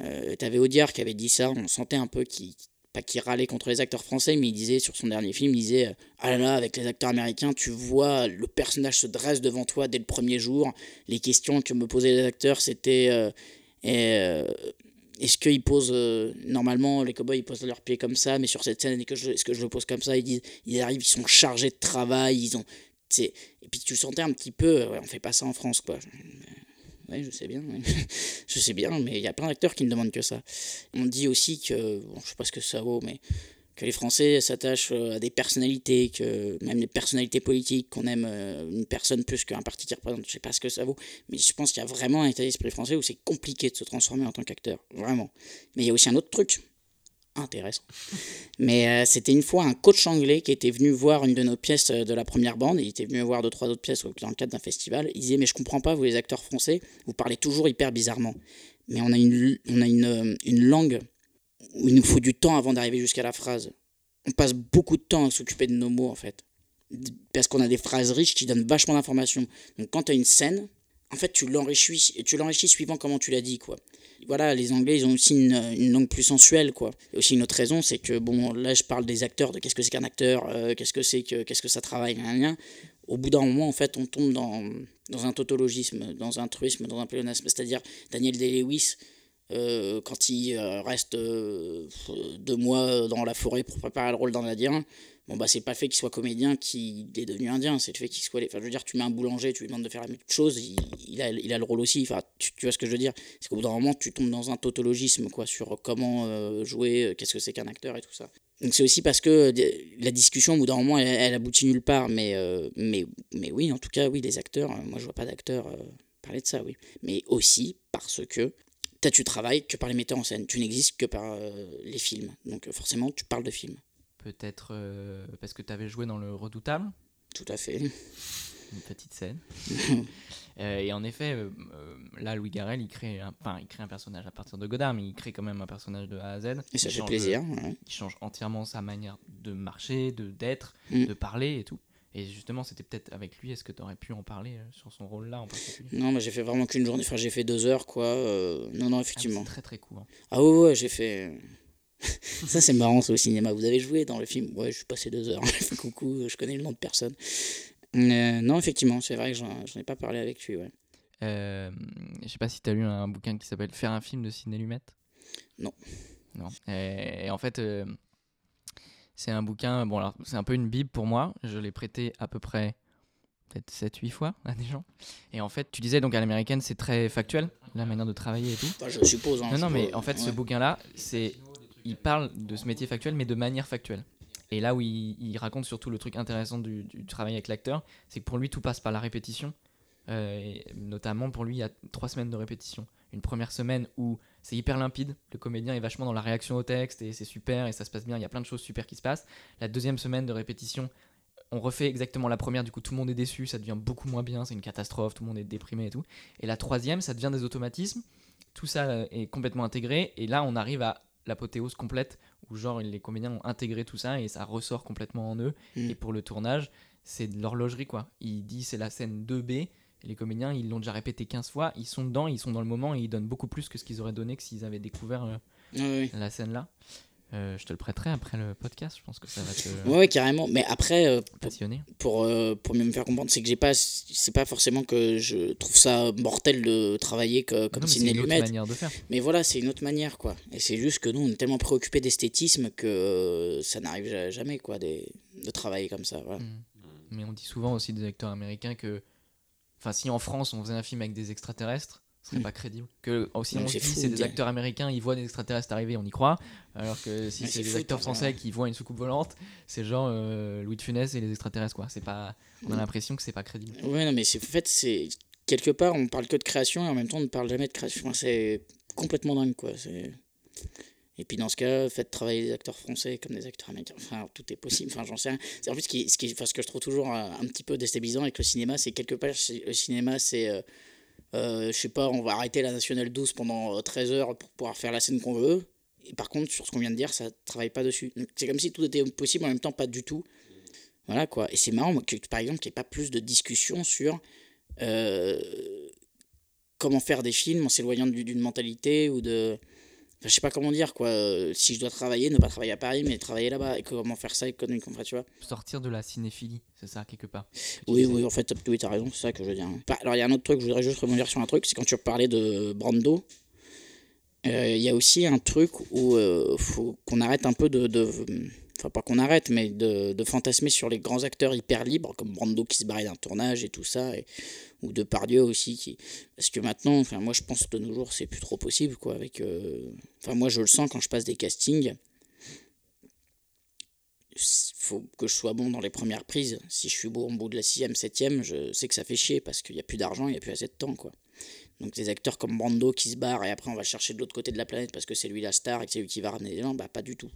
Euh, T'avais Audiard qui avait dit ça, on sentait un peu qu'il pas qu'il râlait contre les acteurs français, mais il disait sur son dernier film, il disait Ah là là, avec les acteurs américains, tu vois, le personnage se dresse devant toi dès le premier jour. Les questions que me posaient les acteurs, c'était euh, Est-ce qu'ils posent. normalement, les cowboys, ils posent leurs pieds comme ça, mais sur cette scène, est-ce que je le pose comme ça ils, disent, ils arrivent, ils sont chargés de travail, ils ont. Et puis tu sentais un petit peu, ouais, on fait pas ça en France, quoi. Oui, je sais bien. *laughs* je sais bien, mais il y a plein d'acteurs qui ne demandent que ça. On dit aussi que, bon, je sais pas ce que ça vaut, mais que les Français s'attachent euh, à des personnalités, que même les personnalités politiques, qu'on aime euh, une personne plus qu'un parti qui représente, je sais pas ce que ça vaut, mais je pense qu'il y a vraiment un état d'esprit français où c'est compliqué de se transformer en tant qu'acteur, vraiment. Mais il y a aussi un autre truc, intéressant. *laughs* Mais euh, c'était une fois un coach anglais qui était venu voir une de nos pièces de la première bande. Il était venu voir deux, trois autres pièces dans le cadre d'un festival. Il disait Mais je comprends pas, vous les acteurs français, vous parlez toujours hyper bizarrement. Mais on a une, on a une, une langue il nous faut du temps avant d'arriver jusqu'à la phrase. On passe beaucoup de temps à s'occuper de nos mots, en fait. Parce qu'on a des phrases riches qui donnent vachement d'informations. Donc quand tu as une scène, en fait, tu l'enrichis, tu l'enrichis suivant comment tu l'as dit, quoi voilà, les Anglais, ils ont aussi une, langue plus sensuelle, quoi. Et aussi une autre raison, c'est que, bon, là, je parle des acteurs, de qu'est-ce que c'est qu'un acteur, euh, qu'est-ce que c'est que, qu'est-ce que ça travaille, rien, Au bout d'un moment, en fait, on tombe dans, dans un tautologisme, dans un truisme, dans un pléonasme. C'est-à-dire, Daniel Day-Lewis, euh, quand il euh, reste deux mois dans la forêt pour préparer le rôle d'Indien, bon bah c'est pas fait qu'il soit comédien qu'il est devenu indien, c'est le fait qu'il soit. Enfin, je veux dire, tu mets un boulanger, tu lui demandes de faire la même chose, il, a, il a le rôle aussi. Enfin, tu, vois ce que je veux dire? C'est qu'au bout d'un moment, tu tombes dans un tautologisme quoi, sur comment euh, jouer, euh, qu'est-ce que c'est qu'un acteur et tout ça. Donc c'est aussi parce que la discussion, au bout d'un moment, elle, aboutit nulle part. Mais, euh, mais, mais oui, en tout cas, oui, les acteurs, moi je vois pas d'acteurs parler de ça, oui. Mais aussi parce que tu travailles que par les metteurs en scène, tu n'existes que par les films. Donc forcément, tu parles de films. Peut-être euh, parce que tu avais joué dans Le Redoutable Tout à fait. Une petite scène. *laughs* Euh, et en effet, euh, là, Louis Garrel, il crée, un, enfin, il crée un personnage à partir de Godard, mais il crée quand même un personnage de A à Z. Et ça fait plaisir. Il change entièrement sa manière de marcher, de d'être, mm. de parler et tout. Et justement, c'était peut-être avec lui, est-ce que tu aurais pu en parler sur son rôle là en particulier? Non, mais j'ai fait vraiment qu'une journée, enfin j'ai fait deux heures quoi. non, non, ah, effectivement. c'est très très court. Hein. Ah ouais, ouais, j'ai fait. *laughs* ça, c'est marrant, c'est au cinéma. Vous avez joué dans le film? Ouais, je suis passé deux heures. *laughs* Coucou, je connais le nom de personne. Euh, non, effectivement, c'est vrai que j'en ai pas parlé avec lui. Ouais. Euh, je sais pas si tu as lu un bouquin qui s'appelle Faire un film de Ciné Lumette Non. Non. Et, en fait, euh, c'est un bouquin, bon, alors c'est un peu une bible pour moi. Je l'ai prêté à peu près peut-être 7-8 fois à des gens. Et en fait, tu disais donc à l'américaine, c'est très factuel, la manière de travailler et tout. je suppose. Hein, non, non, mais en fait, ce bouquin-là, c'est il parle de ce métier factuel, mais de manière factuelle. Et là où il, raconte surtout le truc intéressant du, travail avec l'acteur, c'est que pour lui, tout passe par la répétition. Euh, et notamment, pour lui, il y a trois semaines de répétition. Une première semaine où c'est hyper limpide, le comédien est vachement dans la réaction au texte et c'est super et ça se passe bien, il y a plein de choses super qui se passent. La deuxième semaine de répétition, on refait exactement la première, du coup tout le monde est déçu, ça devient beaucoup moins bien, c'est une catastrophe, tout le monde est déprimé et tout. Et la troisième, ça devient des automatismes, tout ça est complètement intégré et là on arrive à l'apothéose complète où genre les comédiens ont intégré tout ça et ça ressort complètement en eux. Mm. Et pour le tournage, c'est de l'horlogerie quoi. Il dit c'est la scène 2B. Les comédiens, ils l'ont déjà répété 15 fois, ils sont dedans, ils sont dans le moment et ils donnent beaucoup plus que ce qu'ils auraient donné que s'ils avaient découvert euh, la scène là. Euh, je te le prêterai après le podcast, je pense que ça va te. ouais, carrément. Mais après, euh, passionner. Pour, euh, pour, mieux me faire comprendre, c'est que j'ai pas. C'est pas forcément que je trouve ça mortel de travailler que, comme C'est une autre manière de faire. Mais voilà, c'est une autre manière, quoi. Et c'est juste que nous, on est tellement préoccupés d'esthétisme que ça n'arrive jamais, quoi, de travailler comme ça. Voilà. Mm. Mais on dit souvent aussi des acteurs américains que. Enfin, si en France, on faisait un film avec des extraterrestres ce serait mm. pas crédible. Que aussi on c'est des acteurs américains, ils voient des extraterrestres arriver, on y croit. Alors que si c'est des acteurs français qui voient une soucoupe volante, c'est genre euh, Louis de Funès et les extraterrestres quoi. C'est pas, on a mm. l'impression que c'est pas crédible. Ouais non mais c'est en fait c'est quelque part on parle que de création et en même temps on ne parle jamais de création. c'est complètement dingue quoi. C'est et puis dans ce cas, faites travailler des acteurs français comme des acteurs américains. Enfin, tout est possible. Enfin, j'en sais rien. En plus, ce, qui, ce, qui, ce que je trouve toujours un, un, petit peu déstabilisant avec le cinéma, c'est quelque part, le cinéma, c'est euh, euh, je sais pas, on va arrêter la nationale 12 pendant 13 euh, heures pour pouvoir faire la scène qu'on veut. Et par contre, sur ce qu'on vient de dire, ça travaille pas dessus. C'est comme si tout était possible, en même temps, pas du tout. Voilà quoi. Et c'est marrant, que, par exemple, qu'il n'y ait pas plus de discussion sur euh, comment faire des films en s'éloignant d'une mentalité ou de. Je sais pas comment dire, quoi. Euh, si je dois travailler, ne pas travailler à Paris, mais travailler là-bas. Et comment faire ça économiquement, tu vois. Sortir de la cinéphilie, c'est ça, quelque part. Oui, oui, en fait, oui, t'as raison, c'est ça que je veux dire. Alors, il y a un autre truc, je voudrais juste rebondir sur un truc, c'est quand tu parlais de Brando. Euh, il y a aussi un truc où il faut qu'on arrête un peu de, de enfin pas qu'on arrête, mais de, de, fantasmer sur les grands acteurs hyper libres, comme Brando qui se barrait d'un tournage et tout ça, et, ou de Pardieu aussi. Qui... Parce que maintenant, enfin, moi je pense que de nos jours, c'est plus trop possible, quoi. Avec, euh, Enfin, moi je le sens quand je passe des castings. faut que je sois bon dans les premières prises. Si je suis beau en bout de la 6ème, 7ème, je sais que ça fait chier parce qu'il n'y a plus d'argent, il n'y a plus assez de temps, quoi. Donc des acteurs comme Brando qui se barrent et après on va chercher de l'autre côté de la planète parce que c'est lui la star et que c'est lui qui va ramener les gens, bah pas du tout.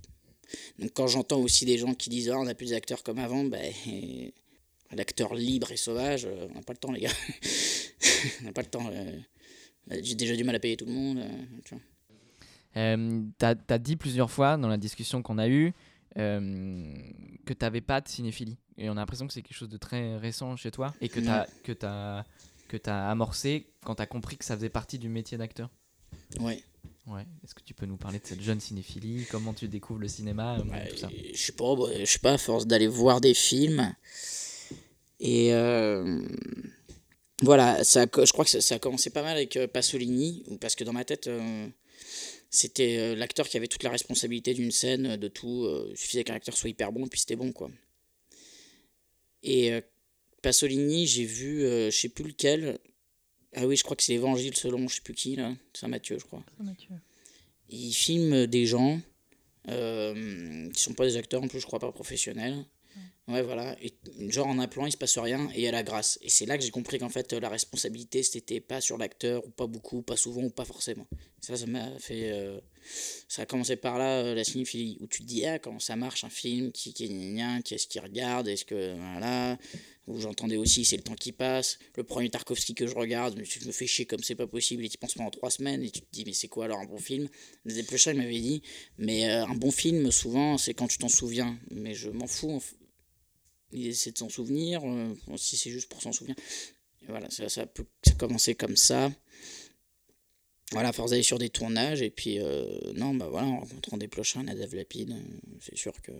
Donc quand j'entends aussi des gens qui disent ah, on n'a plus d'acteurs comme avant, bah, *laughs* l'acteur libre et sauvage, euh, on n'a pas le temps les gars. *laughs* on n'a pas le temps. Euh, j'ai déjà du mal à payer tout le monde. Euh, tu as, dit plusieurs fois dans la discussion qu'on a eue que tu n'avais pas de cinéphilie. Et on a l'impression que c'est quelque chose de très récent chez toi et que tu as, que as, que as amorcé quand tu as compris que ça faisait partie du métier d'acteur. Ouais. Ouais. Est-ce que tu peux nous parler de cette jeune cinéphilie? Comment tu découvres le cinéma? Tout ça Je sais pas, bah, je sais pas, à force d'aller voir des films. Et euh, voilà, ça, je crois que ça, a commencé pas mal avec euh, Pasolini, parce que dans ma tête, euh, c'était l'acteur qui avait toute la responsabilité d'une scène, de tout. il suffisait qu'un acteur soit hyper bon, puis c'était bon, quoi. Et Pasolini, j'ai vu, je sais plus lequel, ah oui, je crois que c'est l'Évangile selon je sais plus qui, là. Saint Matthieu, je crois. Saint Matthieu. Il filme des gens euh, qui sont pas des acteurs en plus, je crois pas professionnels. Ouais, voilà. Genre en un plan, il se passe rien et il y a la grâce. Et c'est là que j'ai compris qu'en fait, la responsabilité, c'était pas sur l'acteur, ou pas beaucoup, pas souvent, ou pas forcément. Ça, ça m'a fait. Euh, ça a commencé par là, euh, la cinéphilie, où tu te dis, ah, comment ça marche un film, qui, qui, qui est-ce qui regarde, est-ce que. Voilà où j'entendais aussi c'est le temps qui passe. Le premier Tarkovsky que je regarde, je me fais chier comme c'est pas possible et tu penses pendant trois semaines et tu te dis mais c'est quoi alors un bon film? Les il m'avait dit mais euh, un bon film souvent c'est quand tu t'en souviens. Mais je m'en fous. Il essaie de s'en souvenir, euh, si c'est juste pour s'en souvenir. voilà, ça, ça, peut, ça a commencé comme ça. Voilà, force d'aller sur des tournages et puis euh, non, bah voilà, en rencontrant des plochins, Nadav Lapide, c'est sûr que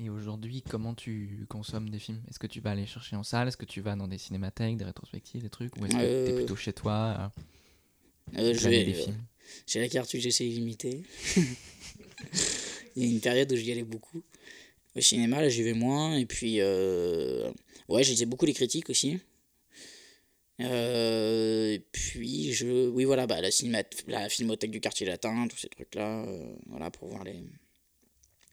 et aujourd'hui, comment tu consommes des films? Est-ce que tu vas aller chercher en salle? Est-ce que tu vas dans des cinémathèques, des rétrospectives, des trucs? Ou est-ce que tu es euh, plutôt chez toi euh, des films? J'ai la carte UGC illimitée. *laughs* Il y a une période où j'y allais beaucoup. Au cinéma, là, j'y vais moins. Et puis, euh, ouais, j'ai beaucoup les critiques aussi. et puis, je, oui, voilà, bah, la, cinéma... la filmothèque du quartier latin, tous ces trucs-là, voilà, pour voir les,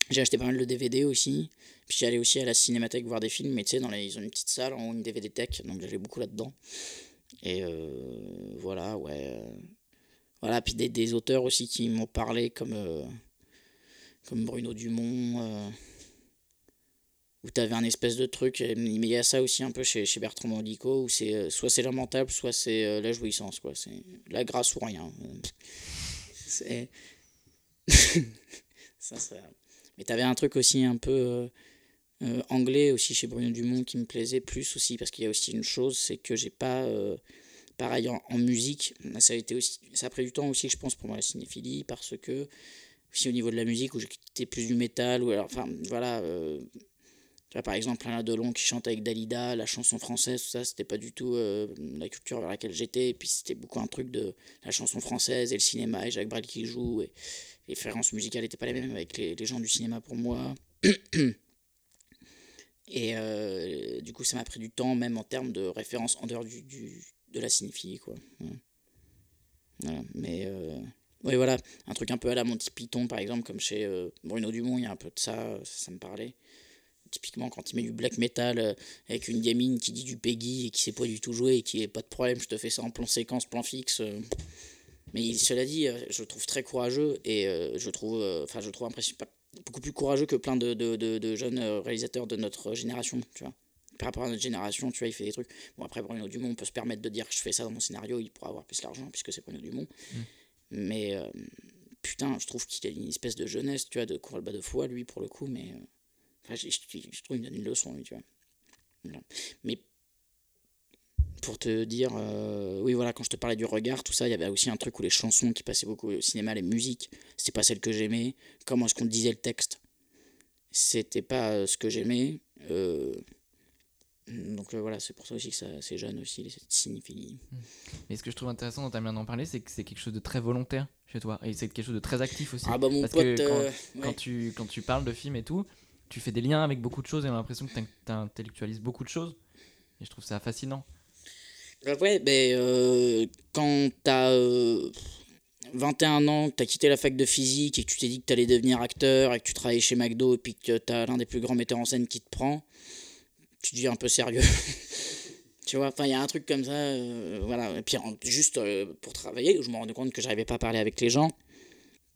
j'ai acheté pas mal de DVD aussi. Puis j'allais aussi à la cinémathèque voir des films, mais tu sais, les, ils ont une petite salle en haut, une DVD tech, donc j'allais beaucoup là-dedans. Et euh, voilà, ouais. Voilà, puis des, des, auteurs aussi qui m'ont parlé, comme, euh, comme Bruno Dumont, euh, où tu avais un espèce de truc. Mais il y a ça aussi un peu chez, chez Bertrand Mandico, où c'est soit c'est lamentable, soit c'est la jouissance, quoi. C'est la grâce ou rien. *laughs* c'est. *laughs* ça, ça mais tu avais un truc aussi un peu euh, euh, anglais aussi chez Bruno Dumont qui me plaisait plus aussi, parce qu'il y a aussi une chose, c'est que j'ai pas. Euh, pareil en, musique, ça a, été aussi, ça a pris du temps aussi, je pense, pour moi, la cinéphilie, parce que, aussi au niveau de la musique, où j'étais plus du métal, ou alors, enfin, voilà. Tu vois, par exemple, Alain Delon qui chante avec Dalida, la chanson française, tout ça, c'était pas du tout la culture vers laquelle j'étais. Et puis c'était beaucoup un truc de la chanson française et le cinéma et Jacques Brel qui joue. Et, les références musicales n'étaient pas les mêmes avec les, gens du cinéma pour moi. *clears throat* Et euh, du coup, ça m'a pris du temps, même en termes de références en dehors du, de la cinéphilie, quoi. Voilà. Mais euh, oui, voilà, un truc un peu à la Monty Python, par exemple, comme chez euh, Bruno Dumont, il y a un peu de ça, ça, me parlait. Typiquement, quand il met du black metal avec une gamine qui dit du Peggy et qui sait pas du tout jouer et qui est pas de problème, je te fais ça en plan séquence, plan fixe. Mais cela dit, euh, je le trouve très courageux et euh, je trouve, euh, enfin, je trouve beaucoup plus courageux que plein de, de, de, jeunes réalisateurs de notre génération, tu vois. Par rapport à notre génération, tu vois, il fait des trucs. Bon, après, Bruno Dumont, on peut se permettre de dire je fais ça dans mon scénario, il pourra avoir plus l'argent puisque c'est Bruno Dumont. Mm. Mais putain, je trouve qu'il a une espèce de jeunesse, tu vois, de courage bas de foi, lui, pour le coup, mais. Je, trouve qu'il donne une leçon, lui, tu vois. Mais pour te dire, euh, oui voilà, quand je te parlais du regard, tout ça, il y avait aussi un truc où les chansons qui passaient beaucoup au cinéma, les musiques, c'était pas celles que j'aimais. Comment est-ce qu'on disait le texte? C'était pas euh, ce que j'aimais. Euh, donc voilà, c'est pour ça aussi que c'est jeune aussi, cette cinéphilie. Mais ce que je trouve intéressant dans ta manière d'en parler, c'est que c'est quelque chose de très volontaire chez toi. Et c'est quelque chose de très actif aussi. Ah bah mon Parce pote, que quand, tu, quand tu parles de films et tout, tu fais des liens avec beaucoup de choses et on a l'impression que tu intellectualises beaucoup de choses. Et je trouve ça fascinant. Bah ouais, ben, euh, quand t'as 21 ans, que t'as quitté la fac de physique et que tu t'es dit que t'allais devenir acteur et que tu travailles chez McDo et puis que t'as l'un des plus grands metteurs en scène qui te prend, tu deviens un peu sérieux. *laughs* tu vois, enfin, il y a un truc comme ça, euh, voilà. Et puis, juste euh, pour travailler, je me rendais compte que j'arrivais pas à parler avec les gens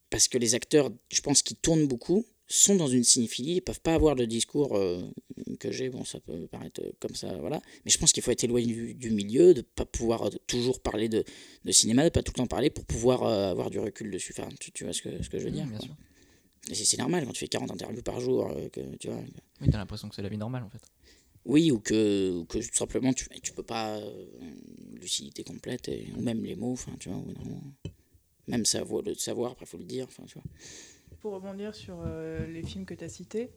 parce que les acteurs, je pense qu'ils tournent beaucoup sont dans une cinéphilie, ils peuvent pas avoir le discours euh, que j'ai, bon ça peut paraître comme ça, voilà, mais je pense qu'il faut être éloigné du, milieu, de pas pouvoir toujours parler de, de, cinéma, de pas tout le temps parler pour pouvoir euh, avoir du recul dessus, enfin tu, tu vois ce que, ce que je veux dire bien c'est normal quand tu fais 40 interviews par jour, euh, que, tu vois. Oui, t'as l'impression que c'est la vie normale en fait. Oui, ou que, ou que tout simplement tu, tu peux pas lucidité complète, et, ou même les mots, enfin tu vois, même savoir, le savoir, après faut le dire, enfin tu vois pour rebondir sur euh, les films que tu as cités,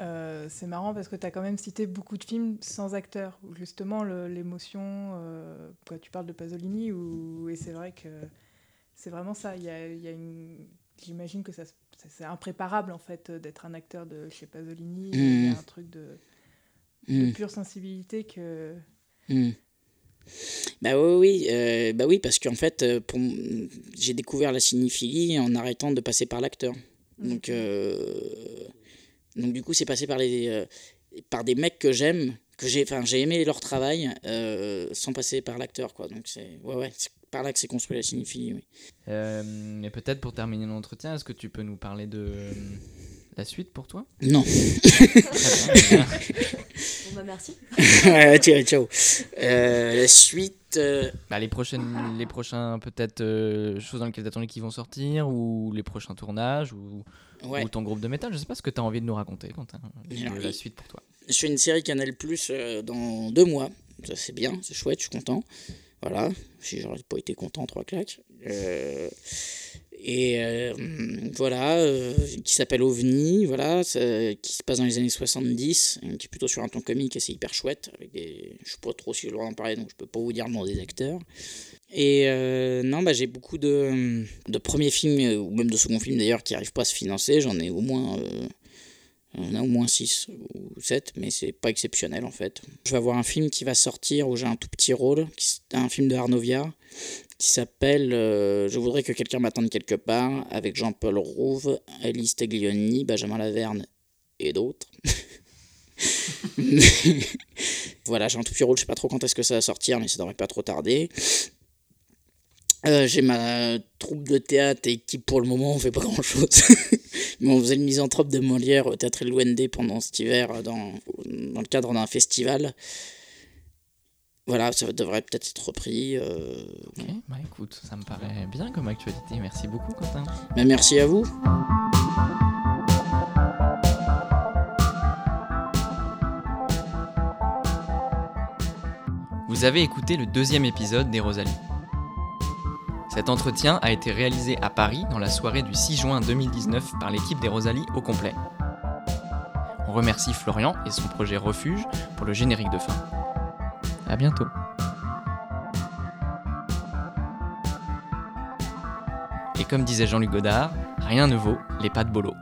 euh, c'est marrant parce que tu as quand même cité beaucoup de films sans acteurs, où justement l'émotion, euh, tu parles de Pasolini, où, et c'est vrai que c'est vraiment ça. Il y a, y a une, J'imagine que ça, c'est impréparable en fait d'être un acteur de chez Pasolini. Il y a mmh. un truc de, de mmh. pure sensibilité que. Mmh. Bah oui, oui, euh, bah oui parce qu'en fait, euh, j'ai découvert la cinéphilie en arrêtant de passer par l'acteur. Donc, euh, donc du coup, c'est passé par, les, par des mecs que j'aime, que j'ai, enfin, j'ai aimé leur travail sans passer par l'acteur, quoi. Donc c'est, ouais, ouais, par là que c'est construit la cinéphilie. Oui. mais peut-être pour terminer l'entretien, est-ce que tu peux nous parler de la suite pour toi? Non. bon bah merci. *laughs* ciao, ciao. Euh, la suite. Euh, bah, les prochaines, les prochains peut-être euh, choses dans lesquelles tu qui vont sortir ou les prochains tournages ou, ou ton groupe de métal. Je sais pas ce que tu as envie de nous raconter, Quentin. la suite pour toi. Je fais une série Canal Plus dans deux mois. Ça c'est bien, c'est chouette, je suis content. Voilà, si j'aurais pas été content, trois claques. Euh, et euh, voilà, euh, qui s'appelle OVNI, voilà, qui se passe dans les années 70, qui est plutôt sur un ton comique et c'est hyper chouette. Avec des, je ne sais pas trop si je dois en parler, donc je peux pas vous dire le nom des acteurs. Et euh, non, bah, j'ai beaucoup de, de, premiers films, ou même de seconds films d'ailleurs, qui n'arrivent pas à se financer. J'en ai au moins. Au moins 6 ou 7, mais c'est pas exceptionnel en fait. Je vais avoir un film qui va sortir où j'ai un tout petit rôle, un film de Arnaud Viard, qui s'appelle euh, Je voudrais que quelqu'un m'attende quelque part, avec Jean-Paul Rouve, Alice Taglioni, Benjamin Laverne et d'autres. *laughs* voilà, j'ai un tout petit rôle, je sais pas trop quand est-ce que ça va sortir, mais ça devrait pas trop tarder. Euh, j'ai ma troupe de théâtre et qui pour le moment on fait pas grand chose. *laughs* mais on faisait le misanthrope de Molière au théâtre Louendé pendant cet hiver dans, dans le cadre d'un festival voilà, ça devrait peut-être être repris. Euh... Ok, bah écoute, ça me paraît bien comme actualité. Merci beaucoup, Quentin. Mais merci à vous. Vous avez écouté le deuxième épisode des Rosalie. Cet entretien a été réalisé à Paris dans la soirée du 6 juin 2019 par l'équipe des Rosalie au complet. On remercie Florian et son projet Refuge pour le générique de fin. À bientôt. Et comme disait Jean-Luc Godard, rien ne vaut les pas de bolo.